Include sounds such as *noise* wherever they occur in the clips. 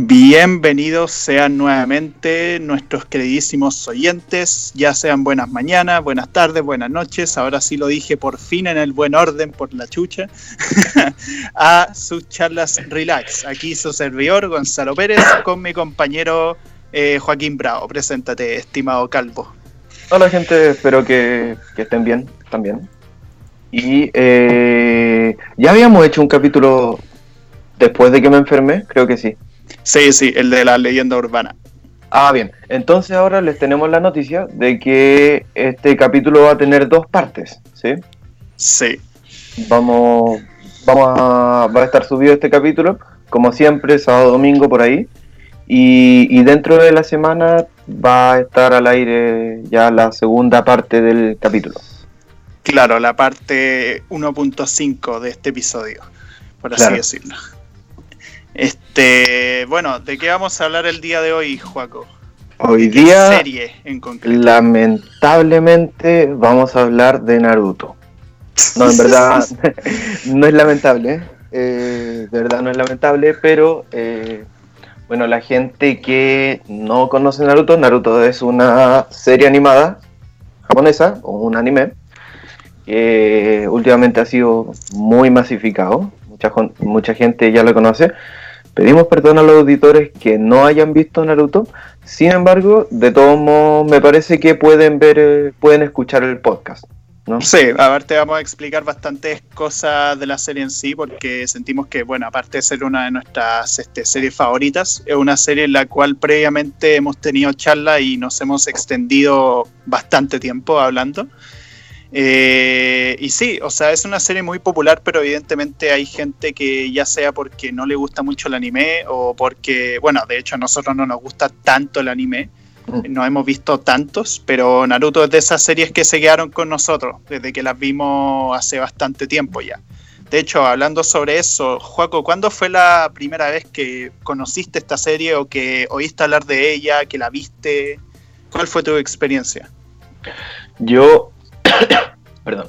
Bienvenidos sean nuevamente nuestros queridísimos oyentes, ya sean buenas mañanas, buenas tardes, buenas noches, ahora sí lo dije por fin en el buen orden por la chucha, *laughs* a sus charlas relax. Aquí su servidor Gonzalo Pérez con mi compañero eh, Joaquín Bravo. Preséntate, estimado Calvo. Hola gente, espero que, estén bien también. Y eh, ya habíamos hecho un capítulo después de que me enfermé, creo que sí. Sí, sí, el de la leyenda urbana. Ah, bien. Entonces ahora les tenemos la noticia de que este capítulo va a tener dos partes, ¿sí? Sí. Vamos, vamos a, va a estar subido este capítulo, como siempre, sábado, domingo, por ahí. Y, y dentro de la semana va a estar al aire ya la segunda parte del capítulo. Claro, la parte 1.5 de este episodio, por así decirlo. Este, bueno, ¿de qué vamos a hablar el día de hoy, Juaco? Hoy día, serie en concreto? lamentablemente, vamos a hablar de Naruto. No, en verdad, *laughs* no es lamentable. Eh, de verdad no es lamentable, pero eh, bueno, la gente que no conoce Naruto, Naruto es una serie animada japonesa, o un anime, que últimamente ha sido muy masificado. Mucha, mucha gente ya lo conoce. Pedimos perdón a los auditores que no hayan visto Naruto. Sin embargo, de todos modos, me parece que pueden ver, eh, pueden escuchar el podcast. ¿no? Sí, a ver, te vamos a explicar bastantes cosas de la serie en sí, porque sentimos que, bueno, aparte de ser una de nuestras este, series favoritas, es una serie en la cual previamente hemos tenido charla y nos hemos extendido bastante tiempo hablando. Eh, y sí, o sea, es una serie muy popular, pero evidentemente hay gente que ya sea porque no le gusta mucho el anime o porque, bueno, de hecho a nosotros no nos gusta tanto el anime, mm. no hemos visto tantos, pero Naruto es de esas series que se quedaron con nosotros desde que las vimos hace bastante tiempo ya. De hecho, hablando sobre eso, Juaco, ¿cuándo fue la primera vez que conociste esta serie o que oíste hablar de ella, que la viste? ¿Cuál fue tu experiencia? Yo *coughs* Perdón.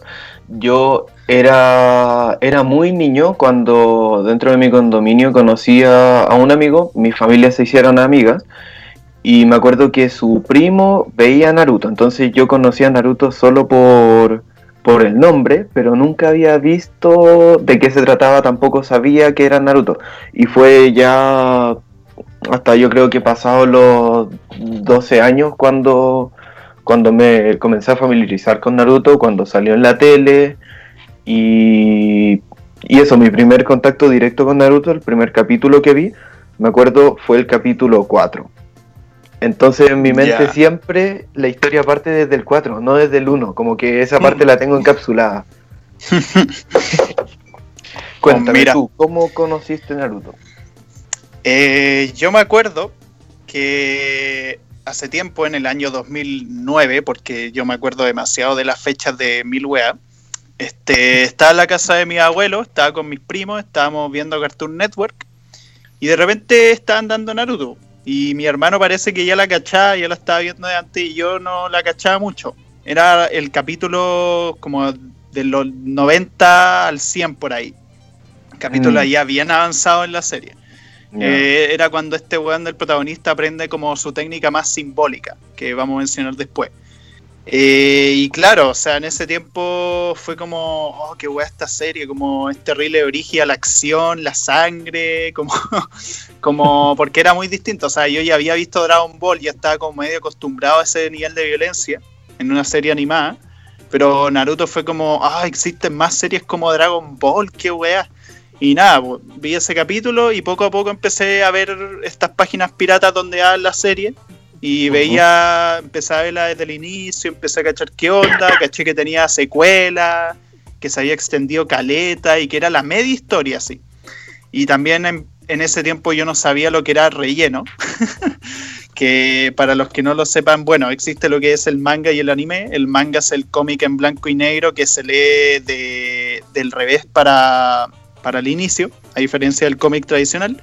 Yo era, era muy niño cuando dentro de mi condominio conocía a un amigo, mi familia se hicieron amigas y me acuerdo que su primo veía Naruto, entonces yo conocía a Naruto solo por, por el nombre, pero nunca había visto de qué se trataba, tampoco sabía que era Naruto. Y fue ya hasta yo creo que pasado los 12 años cuando cuando me comencé a familiarizar con Naruto, cuando salió en la tele y, y eso, mi primer contacto directo con Naruto, el primer capítulo que vi, me acuerdo fue el capítulo 4. Entonces en mi mente siempre la historia parte desde el 4, no desde el 1, como que esa parte la tengo encapsulada. *laughs* *laughs* Cuéntame tú, ¿cómo conociste Naruto? Eh, yo me acuerdo que hace tiempo, en el año 2009, porque yo me acuerdo demasiado de las fechas de Mil este, estaba en la casa de mi abuelo, estaba con mis primos, estábamos viendo Cartoon Network y de repente estaban dando Naruto. Y mi hermano parece que ya la cachaba, ya la estaba viendo de antes y yo no la cachaba mucho. Era el capítulo como de los 90 al 100 por ahí. Capítulo mm. ya bien avanzado en la serie. Eh, era cuando este weón del protagonista aprende como su técnica más simbólica, que vamos a mencionar después. Eh, y claro, o sea, en ese tiempo fue como, oh, qué weá esta serie, como es terrible origen la acción, la sangre, *laughs* como, como, porque era muy distinto. O sea, yo ya había visto Dragon Ball, ya estaba como medio acostumbrado a ese nivel de violencia en una serie animada. Pero Naruto fue como, ah, existen más series como Dragon Ball, qué weá. Y nada, vi ese capítulo y poco a poco empecé a ver estas páginas piratas donde hablan la serie. Y veía, empecé a verla desde el inicio, empecé a cachar qué onda, caché que tenía secuela, que se había extendido caleta y que era la media historia así. Y también en, en ese tiempo yo no sabía lo que era relleno. *laughs* que para los que no lo sepan, bueno, existe lo que es el manga y el anime. El manga es el cómic en blanco y negro que se lee de, del revés para, para el inicio, a diferencia del cómic tradicional.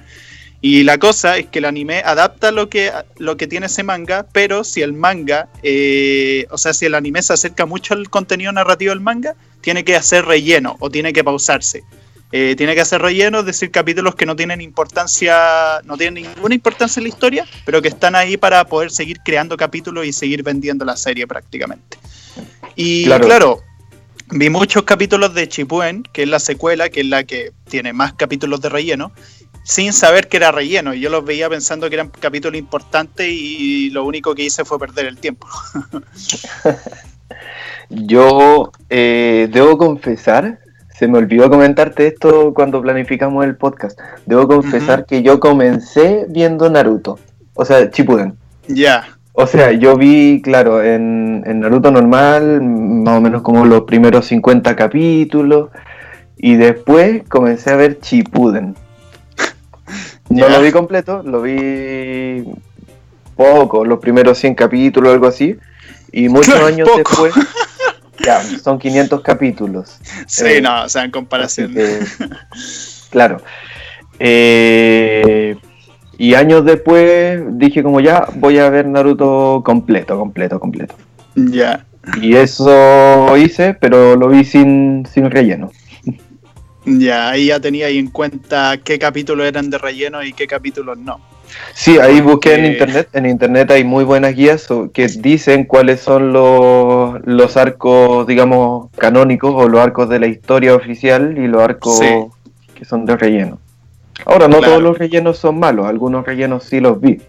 Y la cosa es que el anime adapta lo que, lo que tiene ese manga, pero si el manga, eh, o sea, si el anime se acerca mucho al contenido narrativo del manga, tiene que hacer relleno o tiene que pausarse. eh, tiene que hacer relleno, es decir, capítulos que no tienen importancia, no tienen ninguna importancia en la historia, pero que están ahí para poder seguir creando capítulos y seguir vendiendo la serie prácticamente. Y claro, vi muchos capítulos de Chipuen, que es la secuela, que es la que tiene más capítulos de relleno, sin saber que era relleno. Y yo los veía pensando que eran capítulos importantes y lo único que hice fue perder el tiempo. *laughs* yo eh, debo confesar se me olvidó comentarte esto cuando planificamos el podcast. Debo confesar que yo comencé viendo Naruto, o sea, Chipuden. Ya. O sea, yo vi, claro, en, Naruto normal, más o menos como los primeros 50 capítulos, y después comencé a ver Chipuden. No lo vi completo, lo vi poco, los primeros 100 capítulos, algo así, y muchos *laughs* años después... *laughs* Ya, son 500 capítulos. Sí, eh, no, o sea, en comparación. claro. Eh, y años después dije como ya, voy a ver Naruto completo, completo, completo. Ya. Y eso hice, pero lo vi sin, sin relleno. Ya, ahí ya tenía ahí en cuenta qué capítulos eran de relleno y qué capítulos no. Sí, ahí busqué en internet. En internet hay muy buenas guías que dicen cuáles son los, los arcos, digamos, canónicos o los arcos de la historia oficial y los arcos que son de relleno. Ahora, no todos los rellenos son malos, algunos rellenos sí los vi.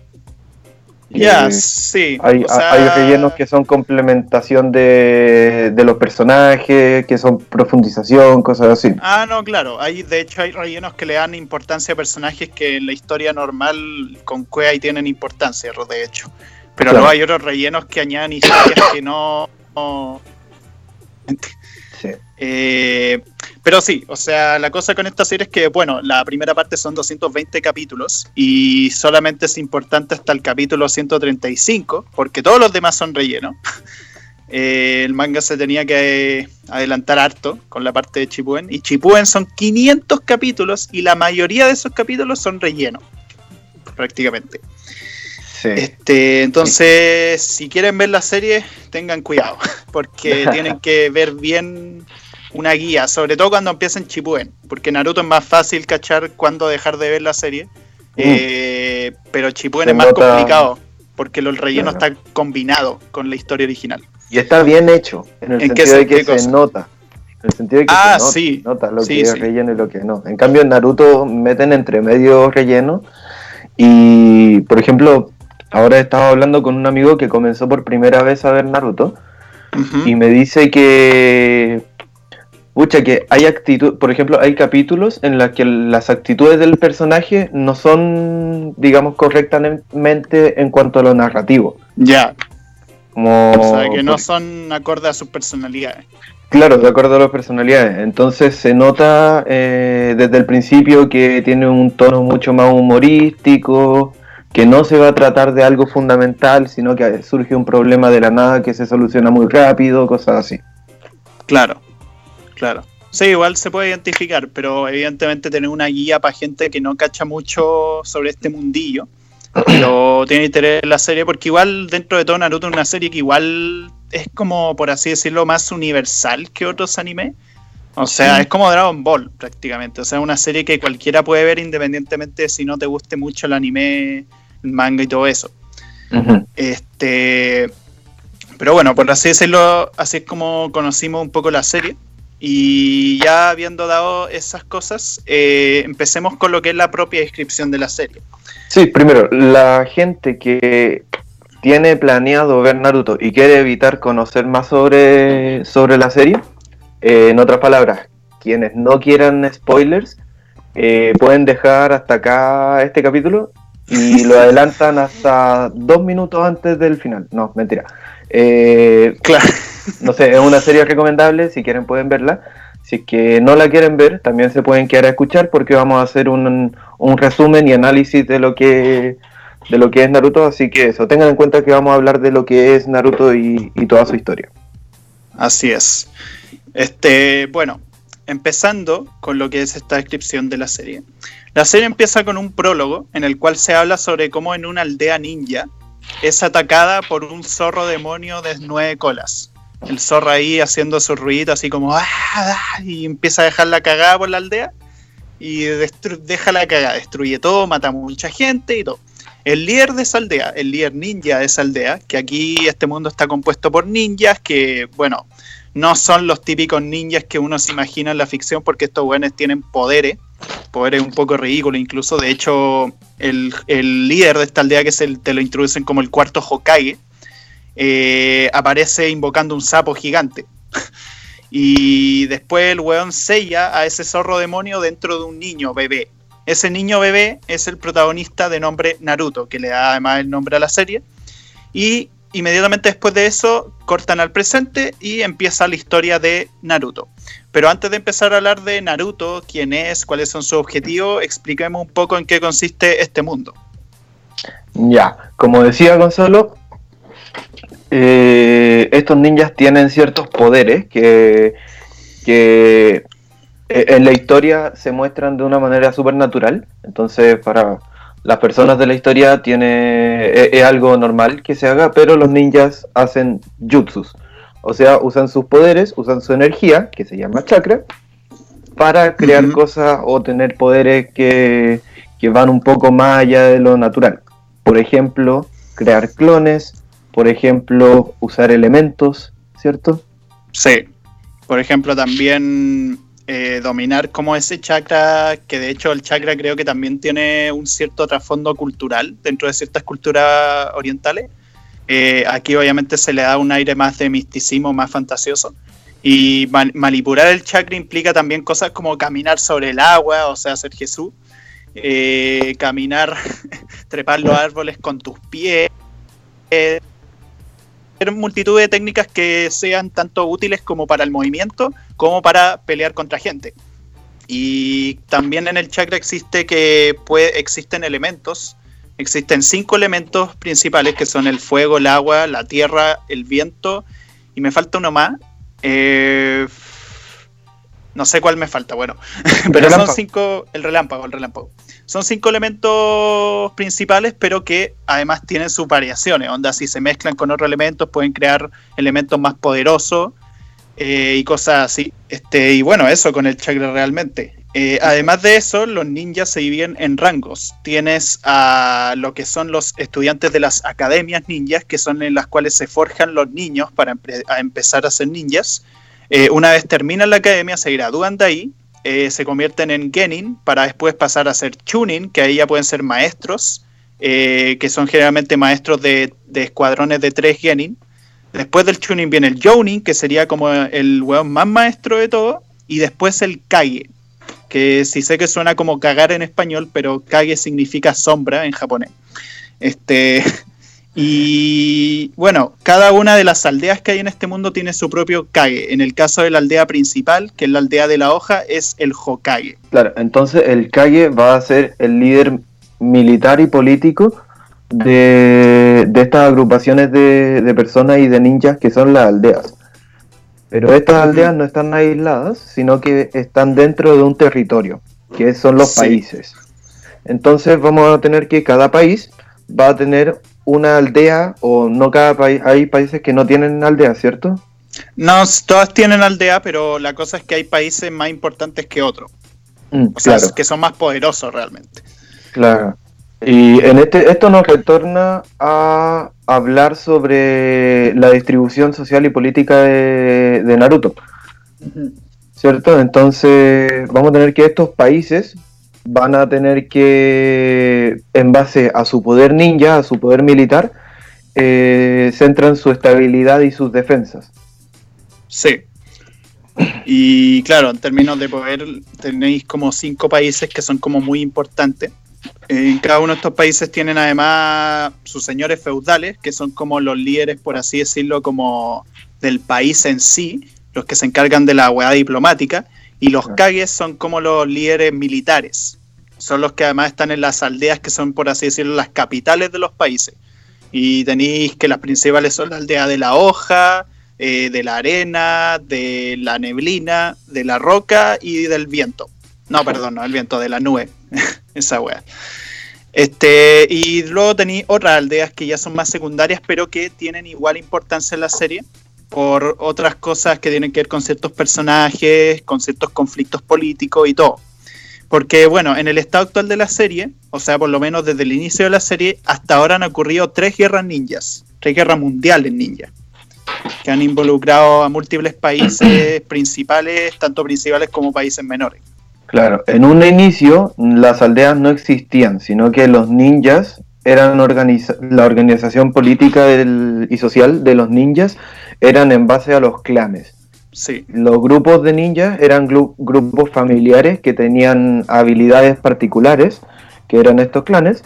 Ya, sí. Hay, rellenos que son complementación de, los personajes, que son profundización, cosas así. Ah, no, claro. Hay, de hecho, hay rellenos que le dan importancia a personajes que en la historia normal con Cuea y tienen importancia, de hecho. Pero luego hay otros rellenos que añaden historias que no eh, pero sí, o sea, la cosa con esta serie es que, bueno, la primera parte son 220 capítulos y solamente es importante hasta el capítulo 135, porque todos los demás son relleno. *laughs* Eh, el manga se tenía que adelantar harto con la parte de Chipuen. Y Chipuen son 500 capítulos y la mayoría de esos capítulos son relleno, prácticamente. Este, entonces, si quieren ver la serie, tengan cuidado, *laughs* porque *laughs* tienen que ver bien una guía, sobre todo cuando empiecen Chipuden, porque Naruto es más fácil cachar cuando dejar de ver la serie, mm. eh, pero Chipuden es más complicado, porque el relleno está combinado con la historia original. Y está bien hecho, en el sentido de que se nota. En el sentido de que ah, se nota, lo que es relleno y lo que no. En cambio, en Naruto meten entre medio relleno. Y, por ejemplo, ahora he estado hablando con un amigo que comenzó por primera vez a ver Naruto. Y me dice que Pucha, que hay actitud, por ejemplo, hay capítulos en los que las actitudes del personaje no son, digamos, correctamente en cuanto a lo narrativo. Ya. o sea, que no son acorde a sus personalidades. Claro, de acuerdo a las personalidades. Entonces se nota eh, desde el principio que tiene un tono mucho más humorístico, que no se va a tratar de algo fundamental, sino que surge un problema de la nada que se soluciona muy rápido, cosas así. Claro. Claro. Sí, igual se puede identificar, pero evidentemente tener una guía para gente que no cacha mucho sobre este mundillo, *clears throat* pero tiene interés en la serie, porque igual dentro de todo Naruto es una serie que igual es como, por así decirlo, más universal que otros animes. O sea, es como Dragon Ball prácticamente. O sea, una serie que cualquiera puede ver independientemente de si no te guste mucho el anime, manga y todo eso. Este. Pero bueno, por así decirlo, así es como conocimos un poco la serie. Y ya habiendo dado esas cosas, eh, empecemos con lo que es la propia descripción de la serie. Sí, primero, la gente que tiene planeado ver Naruto y quiere evitar conocer más sobre, sobre la serie, eh, en otras palabras, quienes no quieran spoilers, eh, pueden dejar hasta acá este capítulo y lo adelantan hasta dos minutos antes del final. No, mentira. claro no sé, es una serie recomendable, si quieren pueden verla. Si es que no la quieren ver, también se pueden quedar a escuchar porque vamos a hacer un, resumen y análisis de lo que de lo que es Naruto, así que eso, tengan en cuenta que vamos a hablar de lo que es Naruto y, toda su historia. Así es. Este, bueno, empezando con lo que es esta descripción de la serie. La serie empieza con un prólogo en el cual se habla sobre cómo en una aldea ninja es atacada por un zorro demonio de nueve colas el zorro ahí haciendo su ruido así como ah, ah", y empieza a dejar la cagada por la aldea. y deja la cagada, destruye todo, mata mucha gente y todo. El líder de esa aldea, el líder ninja de esa aldea, que aquí este mundo está compuesto por ninjas que, bueno, no son los típicos ninjas que uno se imagina en la ficción porque estos buenos tienen poderes, poderes un poco ridículos incluso. De hecho, el, líder de esta aldea, que es el, te lo introducen como el cuarto Hokage, eh, aparece invocando un sapo gigante. *laughs* y después el weón sella a ese zorro demonio dentro de un niño bebé. Ese niño bebé es el protagonista de nombre Naruto, que le da además el nombre a la serie. Y inmediatamente después de eso cortan al presente y empieza la historia de Naruto. Pero antes de empezar a hablar de Naruto, quién es, cuáles son sus objetivos, expliquemos un poco en qué consiste este mundo. Ya, como decía Gonzalo, eh, estos ninjas tienen ciertos poderes que, que eh, en la historia se muestran de una manera supernatural. Entonces, para las personas de la historia tiene e, es, algo normal que se haga, pero los ninjas hacen jutsus. O sea, usan sus poderes, usan su energía, que se llama chakra, para crear cosas o tener poderes que, que van un poco más allá de lo natural. Por ejemplo, crear clones, por ejemplo, usar elementos, ¿cierto? Sí. Por ejemplo, también eh, dominar como ese chakra, que de hecho el chakra creo que también tiene un cierto trasfondo cultural dentro de ciertas culturas orientales. Eh, aquí obviamente se le da un aire más de misticismo, más fantasioso. Y manipular el chakra implica también cosas como caminar sobre el agua, o sea, ser Jesús. Eh, caminar, *laughs* trepar los árboles con tus pies multitud de técnicas que sean tanto útiles como para el movimiento como para pelear contra gente. Y también en el chakra existe que puede, existen elementos, existen cinco elementos principales que son el fuego, el agua, la tierra, el viento y me falta uno más. Eh, no sé cuál me falta, bueno, *laughs* pero son cinco, el relámpago, el relámpago. Son cinco elementos principales, pero que además tienen sus variaciones. Onda, si se mezclan con otros elementos, pueden crear elementos más poderosos eh, y cosas así. Este, y bueno, eso con el chakra realmente. Eh, además de eso, los ninjas se dividen en rangos. Tienes a lo que son los estudiantes de las academias ninjas, que son en las cuales se forjan los niños para empezar a ser ninjas. Eh, una vez terminan la academia, se gradúan de ahí eh, se convierten en Genin para después pasar a ser Chunin, que ahí ya pueden ser maestros, eh, que son generalmente maestros de, escuadrones de tres Genin. Después del Chunin viene el Jounin, que sería como el weón más maestro de todo, y después el Kage, que sí sé que suena como cagar en español, pero Kage significa sombra en japonés. Este, *laughs* y bueno, cada una de las aldeas que hay en este mundo tiene su propio Kage. En el caso de la aldea principal, que es la aldea de la hoja, es el Hokage. Claro, entonces el Kage va a ser el líder militar y político de, estas agrupaciones de, personas y de ninjas que son las aldeas. Pero estas aldeas no están aisladas, sino que están dentro de un territorio, que son los países. Entonces vamos a tener que cada país va a tener una aldea o no cada país, hay países que no tienen aldea, ¿cierto? No, todas tienen aldea, pero la cosa es que hay países más importantes que otros. Mm, o sea, que son más poderosos realmente. Claro. Y en este, esto nos retorna a hablar sobre la distribución social y política de, de Naruto. ¿Cierto? Entonces vamos a tener que estos países van a tener que, en base a su poder ninja, a su poder militar, eh, centran su estabilidad y sus defensas. Sí. Y claro, en términos de poder, tenéis como cinco países que son como muy importantes. En cada uno de estos países tienen además sus señores feudales, que son como los líderes, por así decirlo, como del país en sí, los que se encargan de la hueá diplomática, y los kages son como los líderes militares, son los que además están en las aldeas que son, por así decirlo, las capitales de los países. Y tenéis que las principales son la aldea de la hoja, eh, de la arena, de la neblina, de la roca y del viento. No, perdón, no, el viento, de la nube. *laughs* Esa wea. Este, y luego tenéis otras aldeas que ya son más secundarias, pero que tienen igual importancia en la serie por otras cosas que tienen que ver con ciertos personajes, con ciertos conflictos políticos y todo. Porque, bueno, en el estado actual de la serie, o sea, por lo menos desde el inicio de la serie, hasta ahora han ocurrido tres guerras ninjas, tres guerras mundiales ninjas, que han involucrado a múltiples países *clears throat* principales, tanto principales como países menores. Claro, en un inicio las aldeas no existían, sino que los ninjas eran la organización política y social de los ninjas eran en base a los clanes. Sí. Los grupos de ninjas eran grupos familiares que tenían habilidades particulares, que eran estos clanes,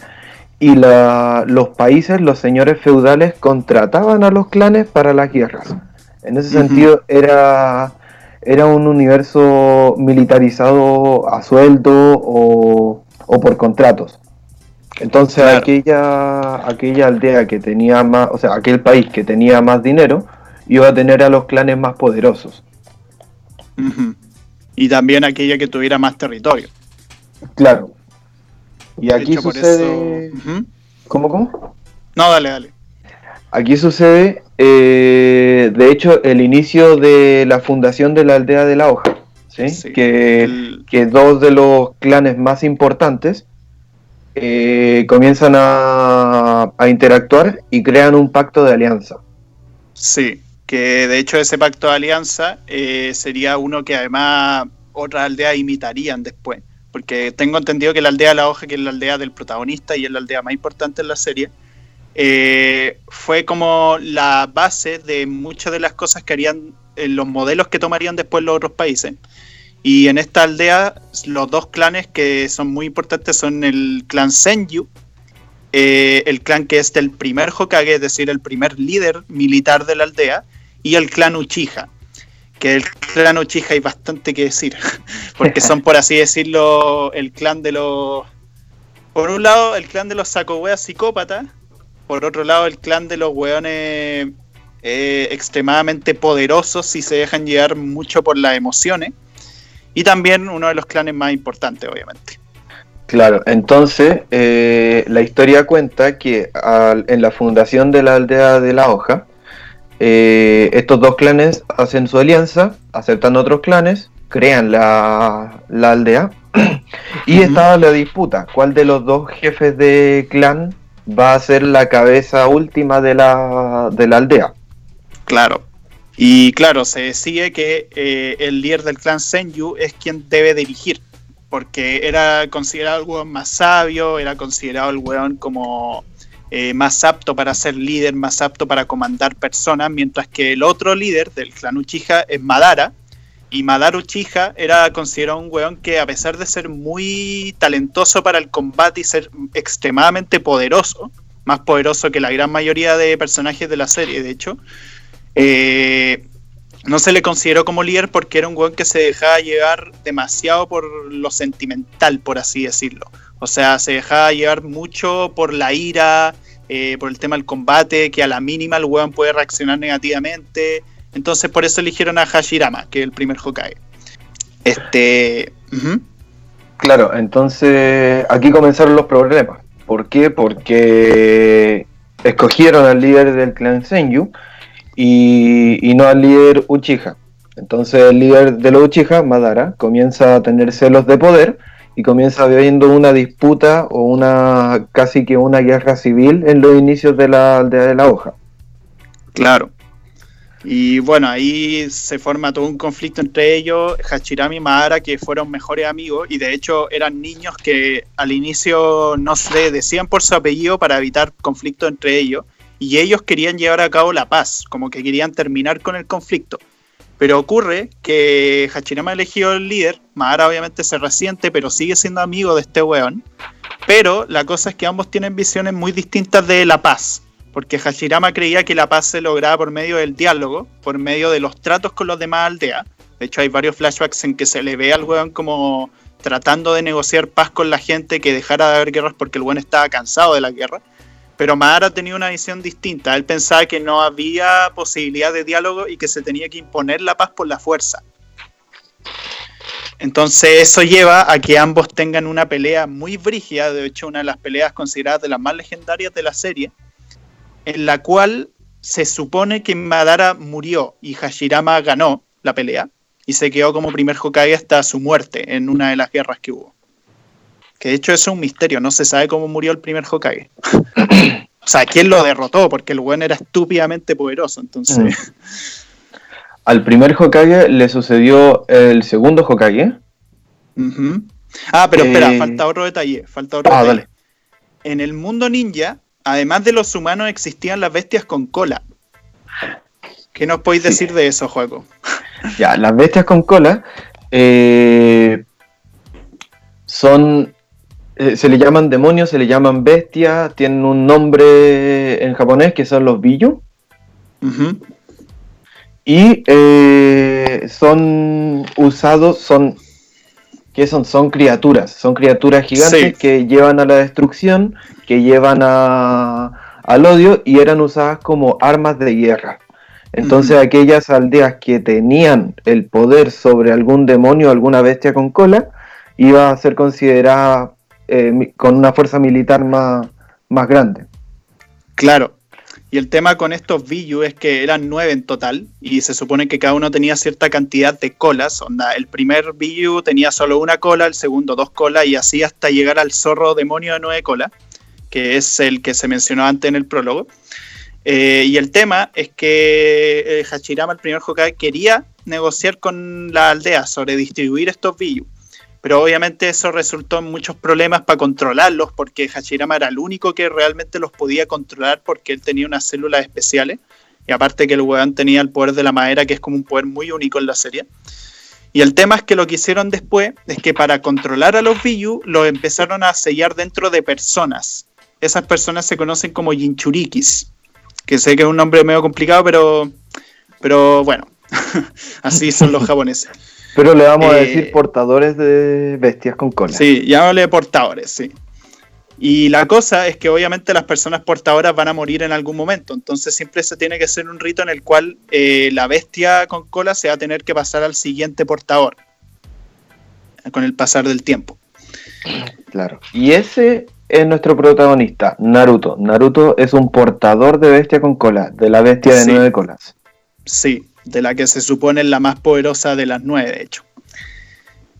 y los países, los señores feudales, contrataban a los clanes para las guerras. En ese sentido era, era un universo militarizado a sueldo o, por contratos. Entonces aquella, aquella aldea que tenía más, o sea, aquel país que tenía más dinero, iba a tener a los clanes más poderosos. Y también aquella que tuviera más territorio. Claro. Y aquí sucede... ¿Cómo, cómo? No, dale, dale. Aquí sucede, eh, de hecho, el inicio de la fundación de la aldea de la hoja. ¿sí? que, que, dos de los clanes más importantes eh, comienzan a, a interactuar y crean un pacto de alianza. Sí, que de hecho ese pacto de alianza eh, sería uno que además otras aldeas imitarían después, porque tengo entendido que la aldea de la hoja, que es la aldea del protagonista y es la aldea más importante en la serie, eh, fue como la base de muchas de las cosas que harían eh, los modelos que tomarían después los otros países. Y en esta aldea, los dos clanes que son muy importantes son el clan Senju, el clan que es del primer Hokage, es decir, el primer líder militar de la aldea, y el clan Uchiha. Que el clan Uchiha hay bastante que decir, *laughs* porque son, por así decirlo, el clan de los. Por un lado, el clan de los sacoweas psicópatas, por otro lado, el clan de los weones eh, extremadamente poderosos si se dejan llevar mucho por las emociones, y también uno de los clanes más importantes, obviamente. Claro, entonces eh, la historia cuenta que en la fundación de la aldea de la hoja, eh, estos dos clanes hacen su alianza, aceptan otros clanes, crean la, aldea *clears throat* y estaba la disputa, ¿cuál de los dos jefes de clan va a ser la cabeza última de la, aldea? Claro. Y claro, se decide que eh, el líder del clan Senju es quien debe dirigir, porque era considerado el weón más sabio, era considerado el weón como eh, más apto para ser líder, más apto para comandar personas, mientras que el otro líder del clan Uchiha es Madara. Y Madara Uchiha era considerado un weón que a pesar de ser muy talentoso para el combate y ser extremadamente poderoso, más poderoso que la gran mayoría de personajes de la serie, de hecho, eh, no se le consideró como líder porque era un weón que se dejaba llevar demasiado por lo sentimental, por así decirlo. O sea, se dejaba llevar mucho por la ira, eh, por el tema del combate, que a la mínima el weón puede reaccionar negativamente. Entonces por eso eligieron a Hashirama, que es el primer Hokage. Este. Claro, entonces aquí comenzaron los problemas. ¿Por qué? Porque escogieron al líder del clan Senju y, y no al líder Uchiha. Entonces el líder de los Uchiha, Madara, comienza a tener celos de poder y comienza habiendo una disputa o una casi que una guerra civil en los inicios de la aldea de la hoja. Claro. Y bueno, ahí se forma todo un conflicto entre ellos, Hachirami y Madara, que fueron mejores amigos y de hecho eran niños que al inicio no se decían por su apellido para evitar conflicto entre ellos y ellos querían llevar a cabo la paz, como que querían terminar con el conflicto. Pero ocurre que Hachirama elegido el líder, Madara obviamente se resiente, pero sigue siendo amigo de este weón. Pero la cosa es que ambos tienen visiones muy distintas de la paz. Porque Hashirama creía que la paz se lograba por medio del diálogo, por medio de los tratos con los demás aldeas. De hecho, hay varios flashbacks en que se le ve al weón como tratando de negociar paz con la gente, que dejara de haber guerras porque el weón estaba cansado de la guerra. Pero Madara tenía una visión distinta. Él pensaba que no había posibilidad de diálogo y que se tenía que imponer la paz por la fuerza. Entonces eso lleva a que ambos tengan una pelea muy brígida, de hecho una de las peleas consideradas de las más legendarias de la serie, en la cual se supone que Madara murió y Hashirama ganó la pelea y se quedó como primer Hokage hasta su muerte en una de las guerras que hubo. Que de hecho eso es un misterio, no se sabe cómo murió el primer Hokage. o sea, quién lo derrotó, porque el buen era estúpidamente poderoso, entonces... Mm. Al primer Hokage le sucedió el segundo Hokage. Ah, pero espera, eh, falta otro detalle. Falta otro ah, detalle. En el mundo ninja, además de los humanos, existían las bestias con cola. ¿Qué nos podéis decir de eso, juego? Ya, las bestias con cola eh, son. Eh, se le llaman demonios, se le llaman bestias, tienen un nombre en japonés que son los Biyu. Y eh, son usados, son. ¿Qué son? Son criaturas, son criaturas gigantes que llevan a la destrucción, que llevan a, al odio y eran usadas como armas de guerra. Entonces aquellas aldeas que tenían el poder sobre algún demonio o alguna bestia con cola, iba a ser considerada eh, con una fuerza militar más, más grande. Claro. Y el tema con estos Biyu es que eran nueve en total y se supone que cada uno tenía cierta cantidad de colas. Onda, el primer Biyu tenía solo una cola, el segundo dos colas y así hasta llegar al zorro demonio de nueve colas, que es el que se mencionó antes en el prólogo. Eh, y el tema es que eh, Hachirama, el primer Hokage, quería negociar con la aldea sobre distribuir estos Biyu. Pero obviamente eso resultó en muchos problemas para controlarlos, porque Hachirama era el único que realmente los podía controlar porque él tenía unas células especiales. Y aparte que el weón tenía el poder de la madera, que es como un poder muy único en la serie. Y el tema es que lo que hicieron después es que para controlar a los Biyu, los empezaron a sellar dentro de personas. Esas personas se conocen como Jinchurikis que sé que es un nombre medio complicado, pero, pero bueno, *laughs* así son los *laughs* japoneses. Pero le vamos a decir eh, portadores de bestias con cola. Sí, llámale portadores, sí. Y la cosa es que obviamente las personas portadoras van a morir en algún momento, entonces siempre se tiene que hacer un rito en el cual eh, la bestia con cola se va a tener que pasar al siguiente portador con el pasar del tiempo. Claro. Y ese es nuestro protagonista, Naruto. Naruto es un portador de bestia con cola, de la bestia de nueve colas. Sí, de la que se supone es la más poderosa de las nueve, de hecho.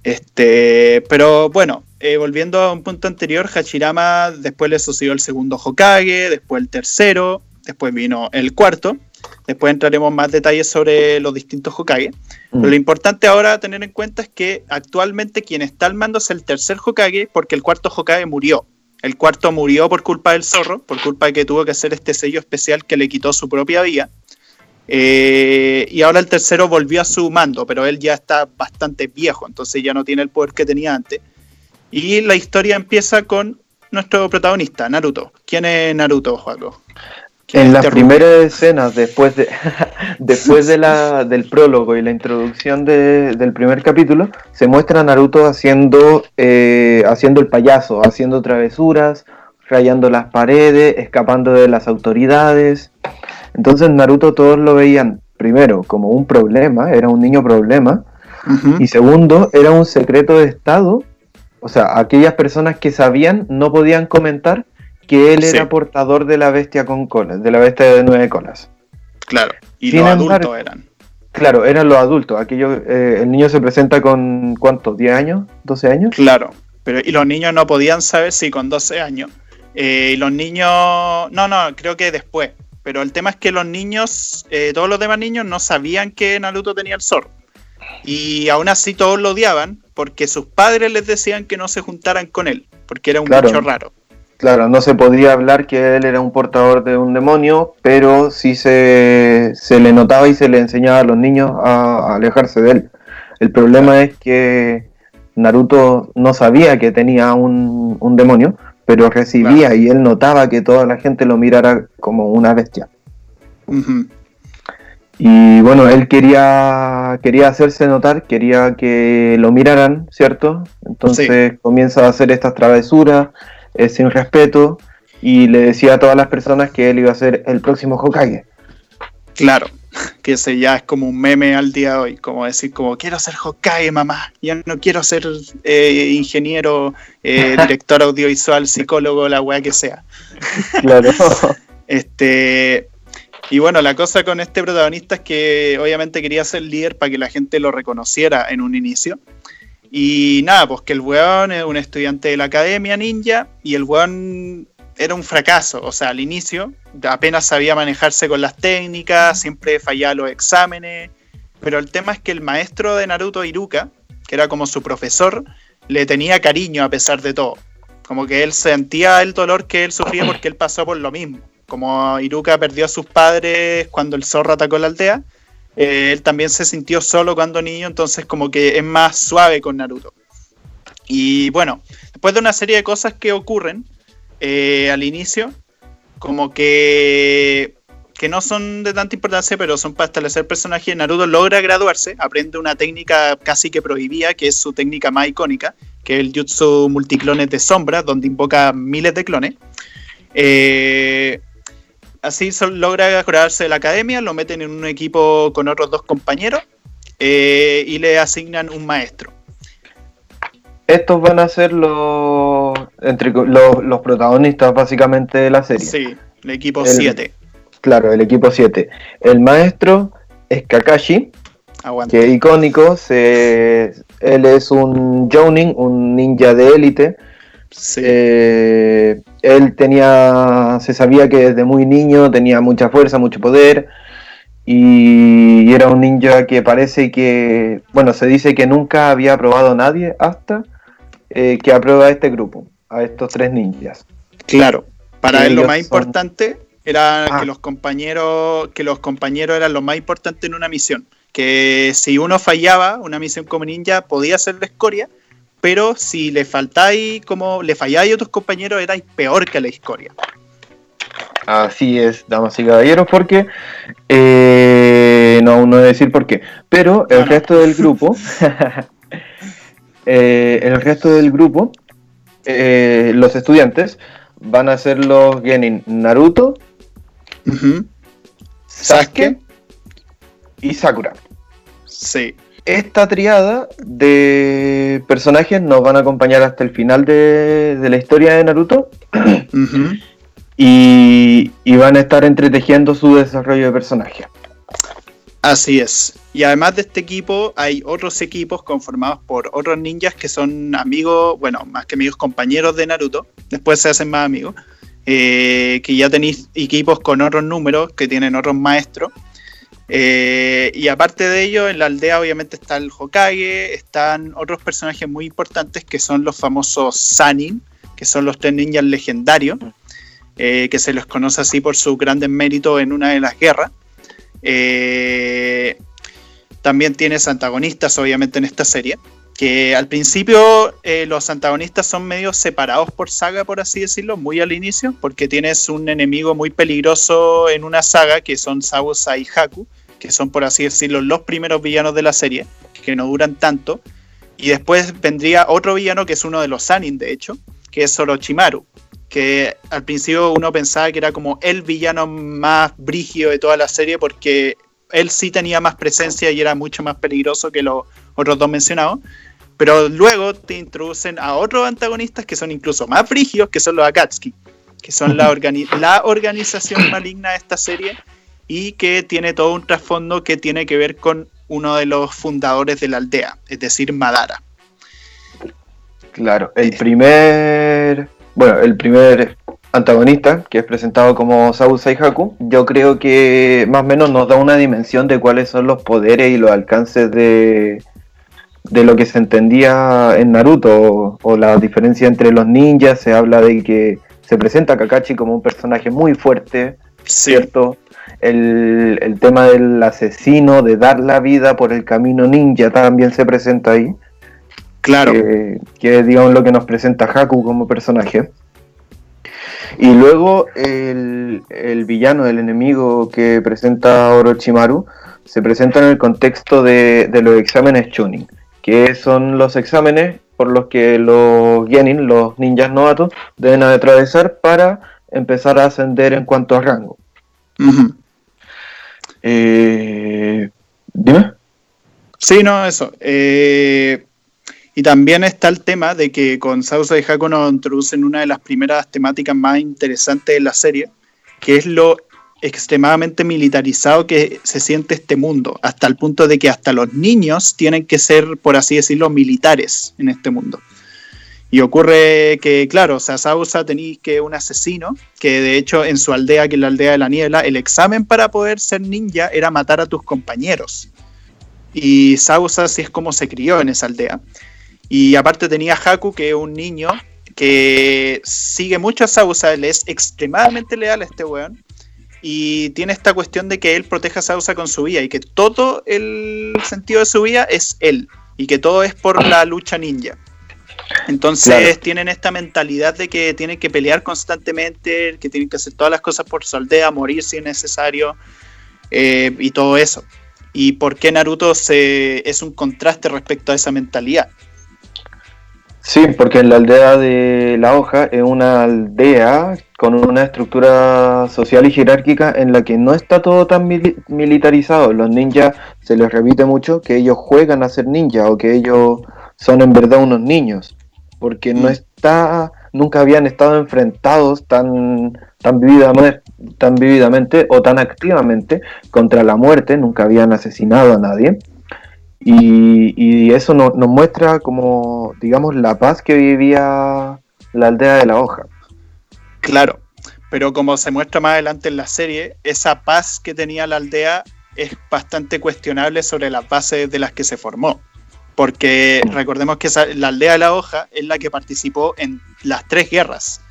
Este, pero bueno, eh, volviendo a un punto anterior, Hachirama después le sucedió el segundo Hokage, después el tercero, después vino el cuarto. Después entraremos más detalles sobre los distintos Hokage. Pero lo mm. importante ahora a tener en cuenta es que actualmente quien está al mando es el tercer Hokage porque el cuarto Hokage murió. El cuarto murió por culpa del zorro, por culpa de que tuvo que hacer este sello especial que le quitó su propia vida. Eh, y ahora el tercero volvió a su mando, pero él ya está bastante viejo, entonces ya no tiene el poder que tenía antes. Y la historia empieza con nuestro protagonista, Naruto. ¿Quién es Naruto, Juaco? En las primeras escenas, después, de, *laughs* después de la, del prólogo y la introducción del primer capítulo, se muestra a Naruto haciendo, eh, haciendo el payaso, haciendo travesuras, rayando las paredes, escapando de las autoridades. Entonces Naruto todos lo veían, primero, como un problema, era un niño problema, y segundo, era un secreto de Estado. O sea, aquellas personas que sabían no podían comentar que él era portador de la bestia con colas, de la bestia de nueve colas. Claro, y los adultos eran. Claro, eran los adultos. Aquello, eh, el niño se presenta con, ¿cuánto? ¿10 años? ¿12 años? Claro, pero y los niños no podían saber si con 12 años. Eh, y los niños, no, no, creo que después. Pero el tema es que los niños, eh, todos los demás niños no sabían que Naruto tenía el zorro. Y aún así todos lo odiaban porque sus padres les decían que no se juntaran con él, porque era un bicho raro. Claro, no se podría hablar que él era un portador de un demonio, pero sí se, le notaba y se le enseñaba a los niños a, alejarse de él. El problema es que Naruto no sabía que tenía un, demonio, pero recibía y él notaba que toda la gente lo mirara como una bestia. Y bueno, él quería, quería hacerse notar, quería que lo miraran, ¿cierto? Entonces comienza a hacer estas travesuras, es sin respeto y le decía a todas las personas que él iba a ser el próximo Hokage. Claro, que ese ya es como un meme al día de hoy, como decir como quiero ser Hokage, mamá, ya no quiero ser eh, ingeniero, eh, *laughs* director audiovisual, psicólogo, la weá que sea. Claro. *laughs* este, y bueno, la cosa con este protagonista es que obviamente quería ser líder para que la gente lo reconociera en un inicio. Y nada, pues que el weón es un estudiante de la academia ninja y el weón era un fracaso. O sea, al inicio apenas sabía manejarse con las técnicas, siempre fallaba los exámenes. Pero el tema es que el maestro de Naruto, Iruka, que era como su profesor, le tenía cariño a pesar de todo. Como que él sentía el dolor que él sufría porque él pasó por lo mismo. Como Iruka perdió a sus padres cuando el zorro atacó la aldea, eh, él también se sintió solo cuando niño, entonces como que es más suave con Naruto. Y bueno, después de una serie de cosas que ocurren eh, al inicio, como que, que no son de tanta importancia, pero son para establecer personajes, Naruto logra graduarse, aprende una técnica casi que prohibida, que es su técnica más icónica, que es el Jutsu Multiclones de Sombra, donde invoca miles de clones. Eh, así logra graduarse de la academia, lo meten en un equipo con otros dos compañeros eh, y le asignan un maestro. Estos van a ser los, entre, los, protagonistas básicamente de la serie. Sí, el equipo 7. Claro, el equipo 7. El maestro es Kakashi, que es icónico. Se, él es un Jounin, un ninja de élite. Sí. Eh, él tenía, se sabía que desde muy niño tenía mucha fuerza, mucho poder y era un ninja que parece que, bueno, se dice que nunca había probado nadie hasta eh, que aprueba a este grupo, a estos tres ninjas. Claro, para él lo más importante era que ah. los compañeros, que los compañeros eran lo más importante en una misión, que si uno fallaba una misión como ninja podía ser la escoria pero si le faltáis, como le falláis a tus compañeros, erais peor que la escoria. Así es, damas y caballeros, porque eh, no, no voy a decir por qué, pero el resto del grupo, *laughs* eh, el resto del grupo, eh, los estudiantes van a ser los Genin Naruto, Sasuke y Sakura. Sí esta triada de personajes nos van a acompañar hasta el final de, la historia de Naruto. y, van a estar entretejiendo su desarrollo de personaje. Así es. Y además de este equipo, hay otros equipos conformados por otros ninjas que son amigos, bueno, más que amigos, compañeros de Naruto. Después se hacen más amigos. Eh, que ya tenéis equipos con otros números, que tienen otros maestros. Eh, y aparte de ello, en la aldea obviamente está el Hokage, están otros personajes muy importantes que son los famosos Sanin, que son los tres ninjas legendarios, eh, que se los conoce así por su grandes méritos en una de las guerras. Eh, también tienes antagonistas obviamente en esta serie, que al principio los antagonistas son medio separados por saga, por así decirlo, muy al inicio, porque tienes un enemigo muy peligroso en una saga, que son Sabusa y Haku, que son por así decirlo los primeros villanos de la serie, que no duran tanto. Y después vendría otro villano que es uno de los Sanin, de hecho, que es Orochimaru, que al principio uno pensaba que era como el villano más brígido de toda la serie porque él sí tenía más presencia y era mucho más peligroso que los otros dos mencionados. Pero luego te introducen a otros antagonistas que son incluso más brígidos, que son los Akatsuki, que son la, la organización *coughs* maligna de esta serie y que tiene todo un trasfondo que tiene que ver con uno de los fundadores de la aldea, es decir, Madara. Claro, el primer, bueno, el primer antagonista, que es presentado como Sabu Saihaku, yo creo que más o menos nos da una dimensión de cuáles son los poderes y los alcances de, de lo que se entendía en Naruto, o, la diferencia entre los ninjas, se habla de que se presenta a Kakashi como un personaje muy fuerte, ¿cierto? El, tema del asesino, de dar la vida por el camino ninja, también se presenta ahí. Claro. que es, digamos, lo que nos presenta Haku como personaje. Y luego el, villano, el enemigo que presenta Orochimaru, se presenta en el contexto de, los exámenes Chunin, que son los exámenes por los que los Genin, los ninjas novatos, deben atravesar para empezar a ascender en cuanto a rango. Eh, Dime. Sí, no, eso. Eh, y también está el tema de que con Sausa y Jaco nos introducen una de las primeras temáticas más interesantes de la serie, que es lo extremadamente militarizado que se siente este mundo, hasta el punto de que hasta los niños tienen que ser, por así decirlo, militares en este mundo. Y ocurre que, claro, o sea, Sausa tenéis que un asesino, que de hecho en su aldea, que es la aldea de la niebla, el examen para poder ser ninja era matar a tus compañeros. Y Sausa así es como se crió en esa aldea. Y aparte tenía Haku, que es un niño que sigue mucho a Sausa, él es extremadamente leal a este weón. Y tiene esta cuestión de que él proteja a Sausa con su vida y que todo el sentido de su vida es él. Y que todo es por la lucha ninja. Entonces tienen esta mentalidad de que tienen que pelear constantemente, que tienen que hacer todas las cosas por su aldea, morir si es necesario eh, y todo eso. ¿Y por qué Naruto se, es un contraste respecto a esa mentalidad? Sí, porque en la aldea de la hoja es una aldea con una estructura social y jerárquica en la que no está todo tan militarizado. Los ninjas se les repite mucho que ellos juegan a ser ninjas o que ellos son en verdad unos niños, porque no mm. está, nunca habían estado enfrentados tan, tan, vividamente, tan vividamente o tan activamente contra la muerte, nunca habían asesinado a nadie. Y, eso nos muestra como, digamos, la paz que vivía la aldea de la hoja. Claro, pero como se muestra más adelante en la serie, esa paz que tenía la aldea es bastante cuestionable sobre las bases de las que se formó. Porque recordemos que la aldea de la hoja es la que participó en las tres guerras.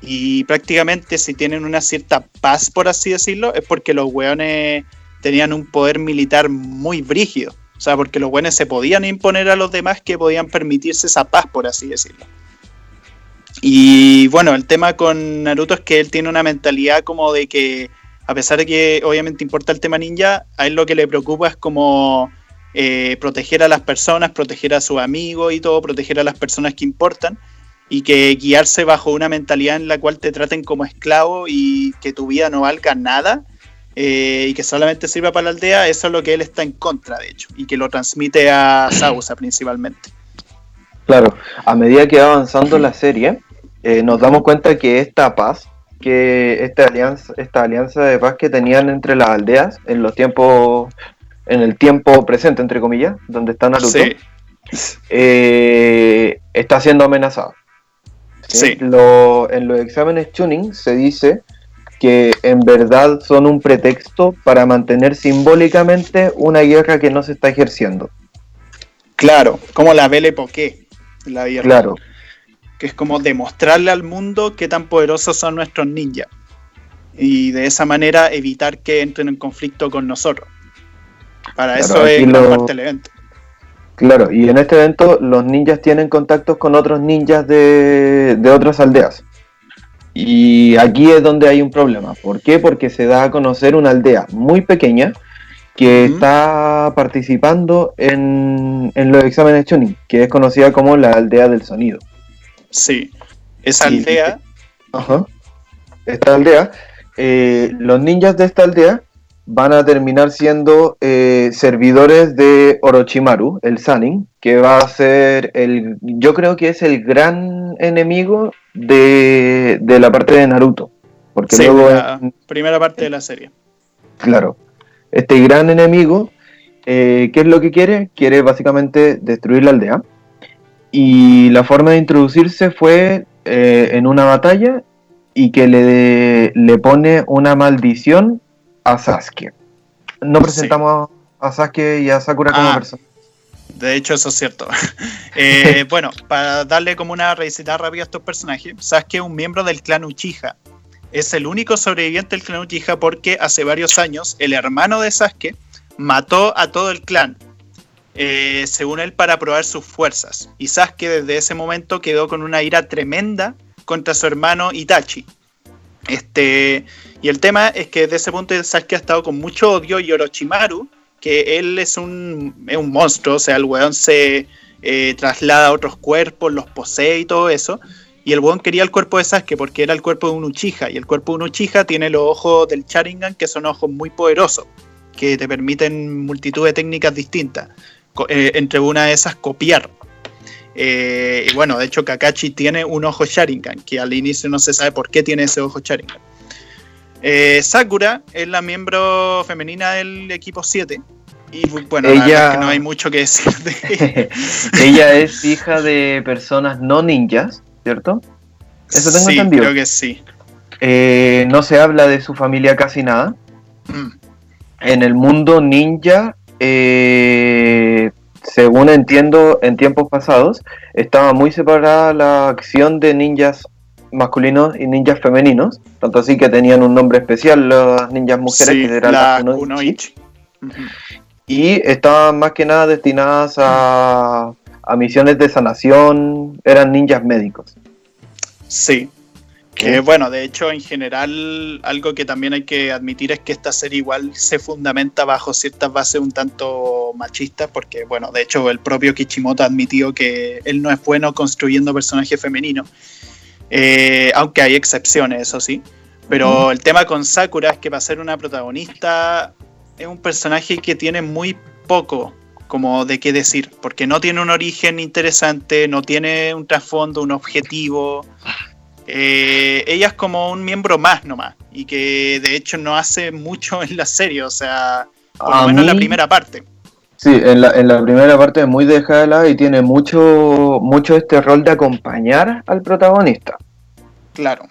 Y prácticamente si tienen una cierta paz, por así decirlo, es porque los weones tenían un poder militar muy brígido. O sea, porque los weones se podían imponer a los demás que podían permitirse esa paz, por así decirlo. Y bueno, el tema con Naruto es que él tiene una mentalidad como de que, a pesar de que obviamente importa el tema ninja, a él lo que le preocupa es como eh, proteger a las personas, proteger a sus amigos y todo, proteger a las personas que importan y que guiarse bajo una mentalidad en la cual te traten como esclavo y que tu vida no valga nada eh, y que solamente sirva para la aldea, eso es lo que él está en contra, de hecho, y que lo transmite a *clears throat* Sausa principalmente. Claro, a medida que va avanzando la serie, eh, nos damos cuenta que esta paz, que esta alianza, esta alianza de paz que tenían entre las aldeas en los tiempos en el tiempo presente, entre comillas, donde está Naruto, eh, está siendo amenazado. ¿sí? en los exámenes tuning se dice que en verdad son un pretexto para mantener simbólicamente una guerra que no se está ejerciendo. Claro, como la Belle Poké, la guerra. Claro. Que es como demostrarle al mundo qué tan poderosos son nuestros ninjas. Y de esa manera evitar que entren en conflicto con nosotros. Para eso es parte del evento. Claro, y en este evento los ninjas tienen contactos con otros ninjas de, otras aldeas. Y aquí es donde hay un problema. ¿Por qué? Porque se da a conocer una aldea muy pequeña que está participando en, los exámenes tuning, que es conocida como la aldea del sonido. Sí, esa aldea. Ajá. Esta aldea, eh, los ninjas de esta aldea van a terminar siendo eh, servidores de Orochimaru, el Sanin, que va a ser el, yo creo que es el gran enemigo de, la parte de Naruto. Porque luego la primera parte de la serie. Claro. Este gran enemigo, eh, ¿qué es lo que quiere? Quiere básicamente destruir la aldea. Y la forma de introducirse fue eh, en una batalla y que le, le pone una maldición a Sasuke. No presentamos a Sasuke y a Sakura como ah, personas. De hecho, eso es cierto. *laughs* Eh, bueno, para darle como una revisita rápida a estos personajes, Sasuke es un miembro del clan Uchiha. Es el único sobreviviente del clan Uchiha porque hace varios años el hermano de Sasuke mató a todo el clan, eh, según él, para probar sus fuerzas. Y Sasuke desde ese momento quedó con una ira tremenda contra su hermano Itachi. Este, y el tema es que desde ese punto Sasuke ha estado con mucho odio y Orochimaru, que él es un, es un monstruo, o sea, el weón se eh, traslada a otros cuerpos, los posee y todo eso. Y el weón quería el cuerpo de Sasuke porque era el cuerpo de un Uchiha. Y el cuerpo de un Uchiha tiene los ojos del Sharingan, que son ojos muy poderosos, que te permiten multitud de técnicas distintas. Eh, entre una de esas, copiar. Eh, y bueno, de hecho, Kakashi tiene un ojo Sharingan, que al inicio no se sabe por qué tiene ese ojo Sharingan. Eh, Sakura es la miembro femenina del equipo 7. Y bueno, Ella- que no hay mucho que decir de *laughs* Ella es hija de personas no ninjas, ¿cierto? Eso tengo sí, entendido. creo que sí. Eh, no se habla de su familia casi nada. Mm, En el mundo ninja, eh, según entiendo, en tiempos pasados, estaba muy separada la acción de ninjas masculinos y ninjas femeninos, tanto así que tenían un nombre especial las ninjas mujeres, sí, que eran la las kunoichi, y estaban más que nada destinadas a, a misiones de sanación, eran ninjas médicos. Sí. Que bueno, de hecho, en general, algo que también hay que admitir es que esta serie igual se fundamenta bajo ciertas bases un tanto machistas, porque bueno, de hecho, el propio Kishimoto admitió que él no es bueno construyendo personajes femeninos, Eh, aunque hay excepciones, eso sí. Pero el tema con Sakura es que para ser una protagonista es un personaje que tiene muy poco como de qué decir, porque no tiene un origen interesante, no tiene un trasfondo, un objetivo. Eh, ella es como un miembro más nomás, y que de hecho no hace mucho en la serie, o sea, por lo menos en la primera parte. Sí, en la, en la primera parte es muy dejada de lado y tiene mucho, mucho este rol de acompañar al protagonista. Claro,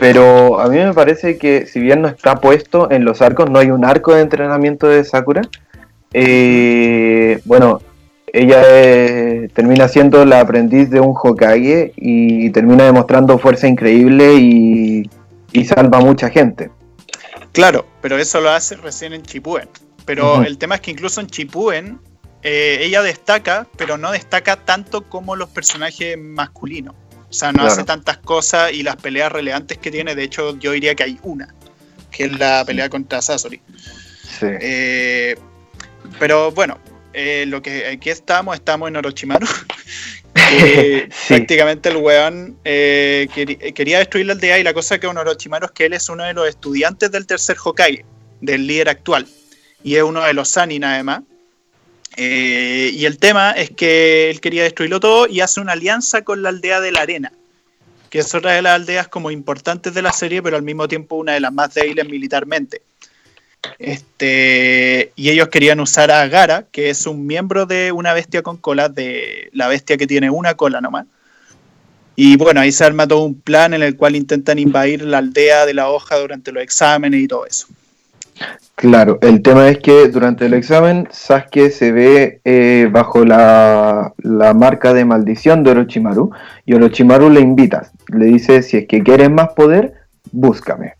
Pero a mí me parece que si bien no está puesto en los arcos, no hay un arco de entrenamiento de Sakura. eh, bueno, ella eh, termina siendo la aprendiz de un Hokage y termina demostrando fuerza increíble y, y salva a mucha gente. claro, pero eso lo hace recién en Chipuden. Pero el tema es que incluso en Chipuden eh, ella destaca, pero no destaca tanto como los personajes masculinos. O sea, no Claro. hace tantas cosas y las peleas relevantes que tiene, de hecho yo diría que hay una, que es la pelea contra Sasori. Sí. Eh, pero bueno, eh, lo que aquí estamos, estamos en Orochimaru. *laughs* Sí. Prácticamente el weón eh, quería destruir la aldea y la cosa que con Orochimaru es que él es uno de los estudiantes del tercer Hokage, del líder actual. Y es uno de los Sanin además. Eh, y el tema es que él quería destruirlo todo y hace una alianza con la aldea de la arena, que es otra de las aldeas como importantes de la serie, pero al mismo tiempo una de las más débiles militarmente. Este, y ellos querían usar a Gara, que es un miembro de una bestia con cola, de la bestia que tiene una cola nomás. Y bueno, ahí se arma todo un plan en el cual intentan invadir la aldea de la hoja durante los exámenes y todo eso. Claro, el tema es que durante el examen Sasuke se ve eh, bajo la, la marca de maldición de Orochimaru y Orochimaru le invita, le dice si es que quieres más poder, búscame.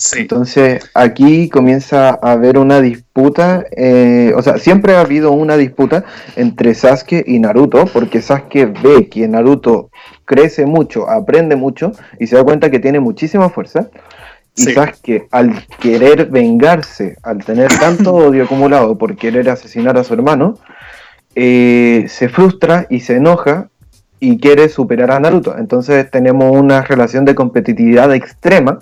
Sí, Entonces aquí comienza a haber una disputa, eh, o sea, siempre ha habido una disputa entre Sasuke y Naruto, porque Sasuke ve que Naruto crece mucho, aprende mucho y se da cuenta que tiene muchísima fuerza. Y Sí. Sasuke, al querer vengarse, al tener tanto *coughs* odio acumulado por querer asesinar a su hermano, eh, se frustra y se enoja y quiere superar a Naruto. Entonces tenemos una relación de competitividad extrema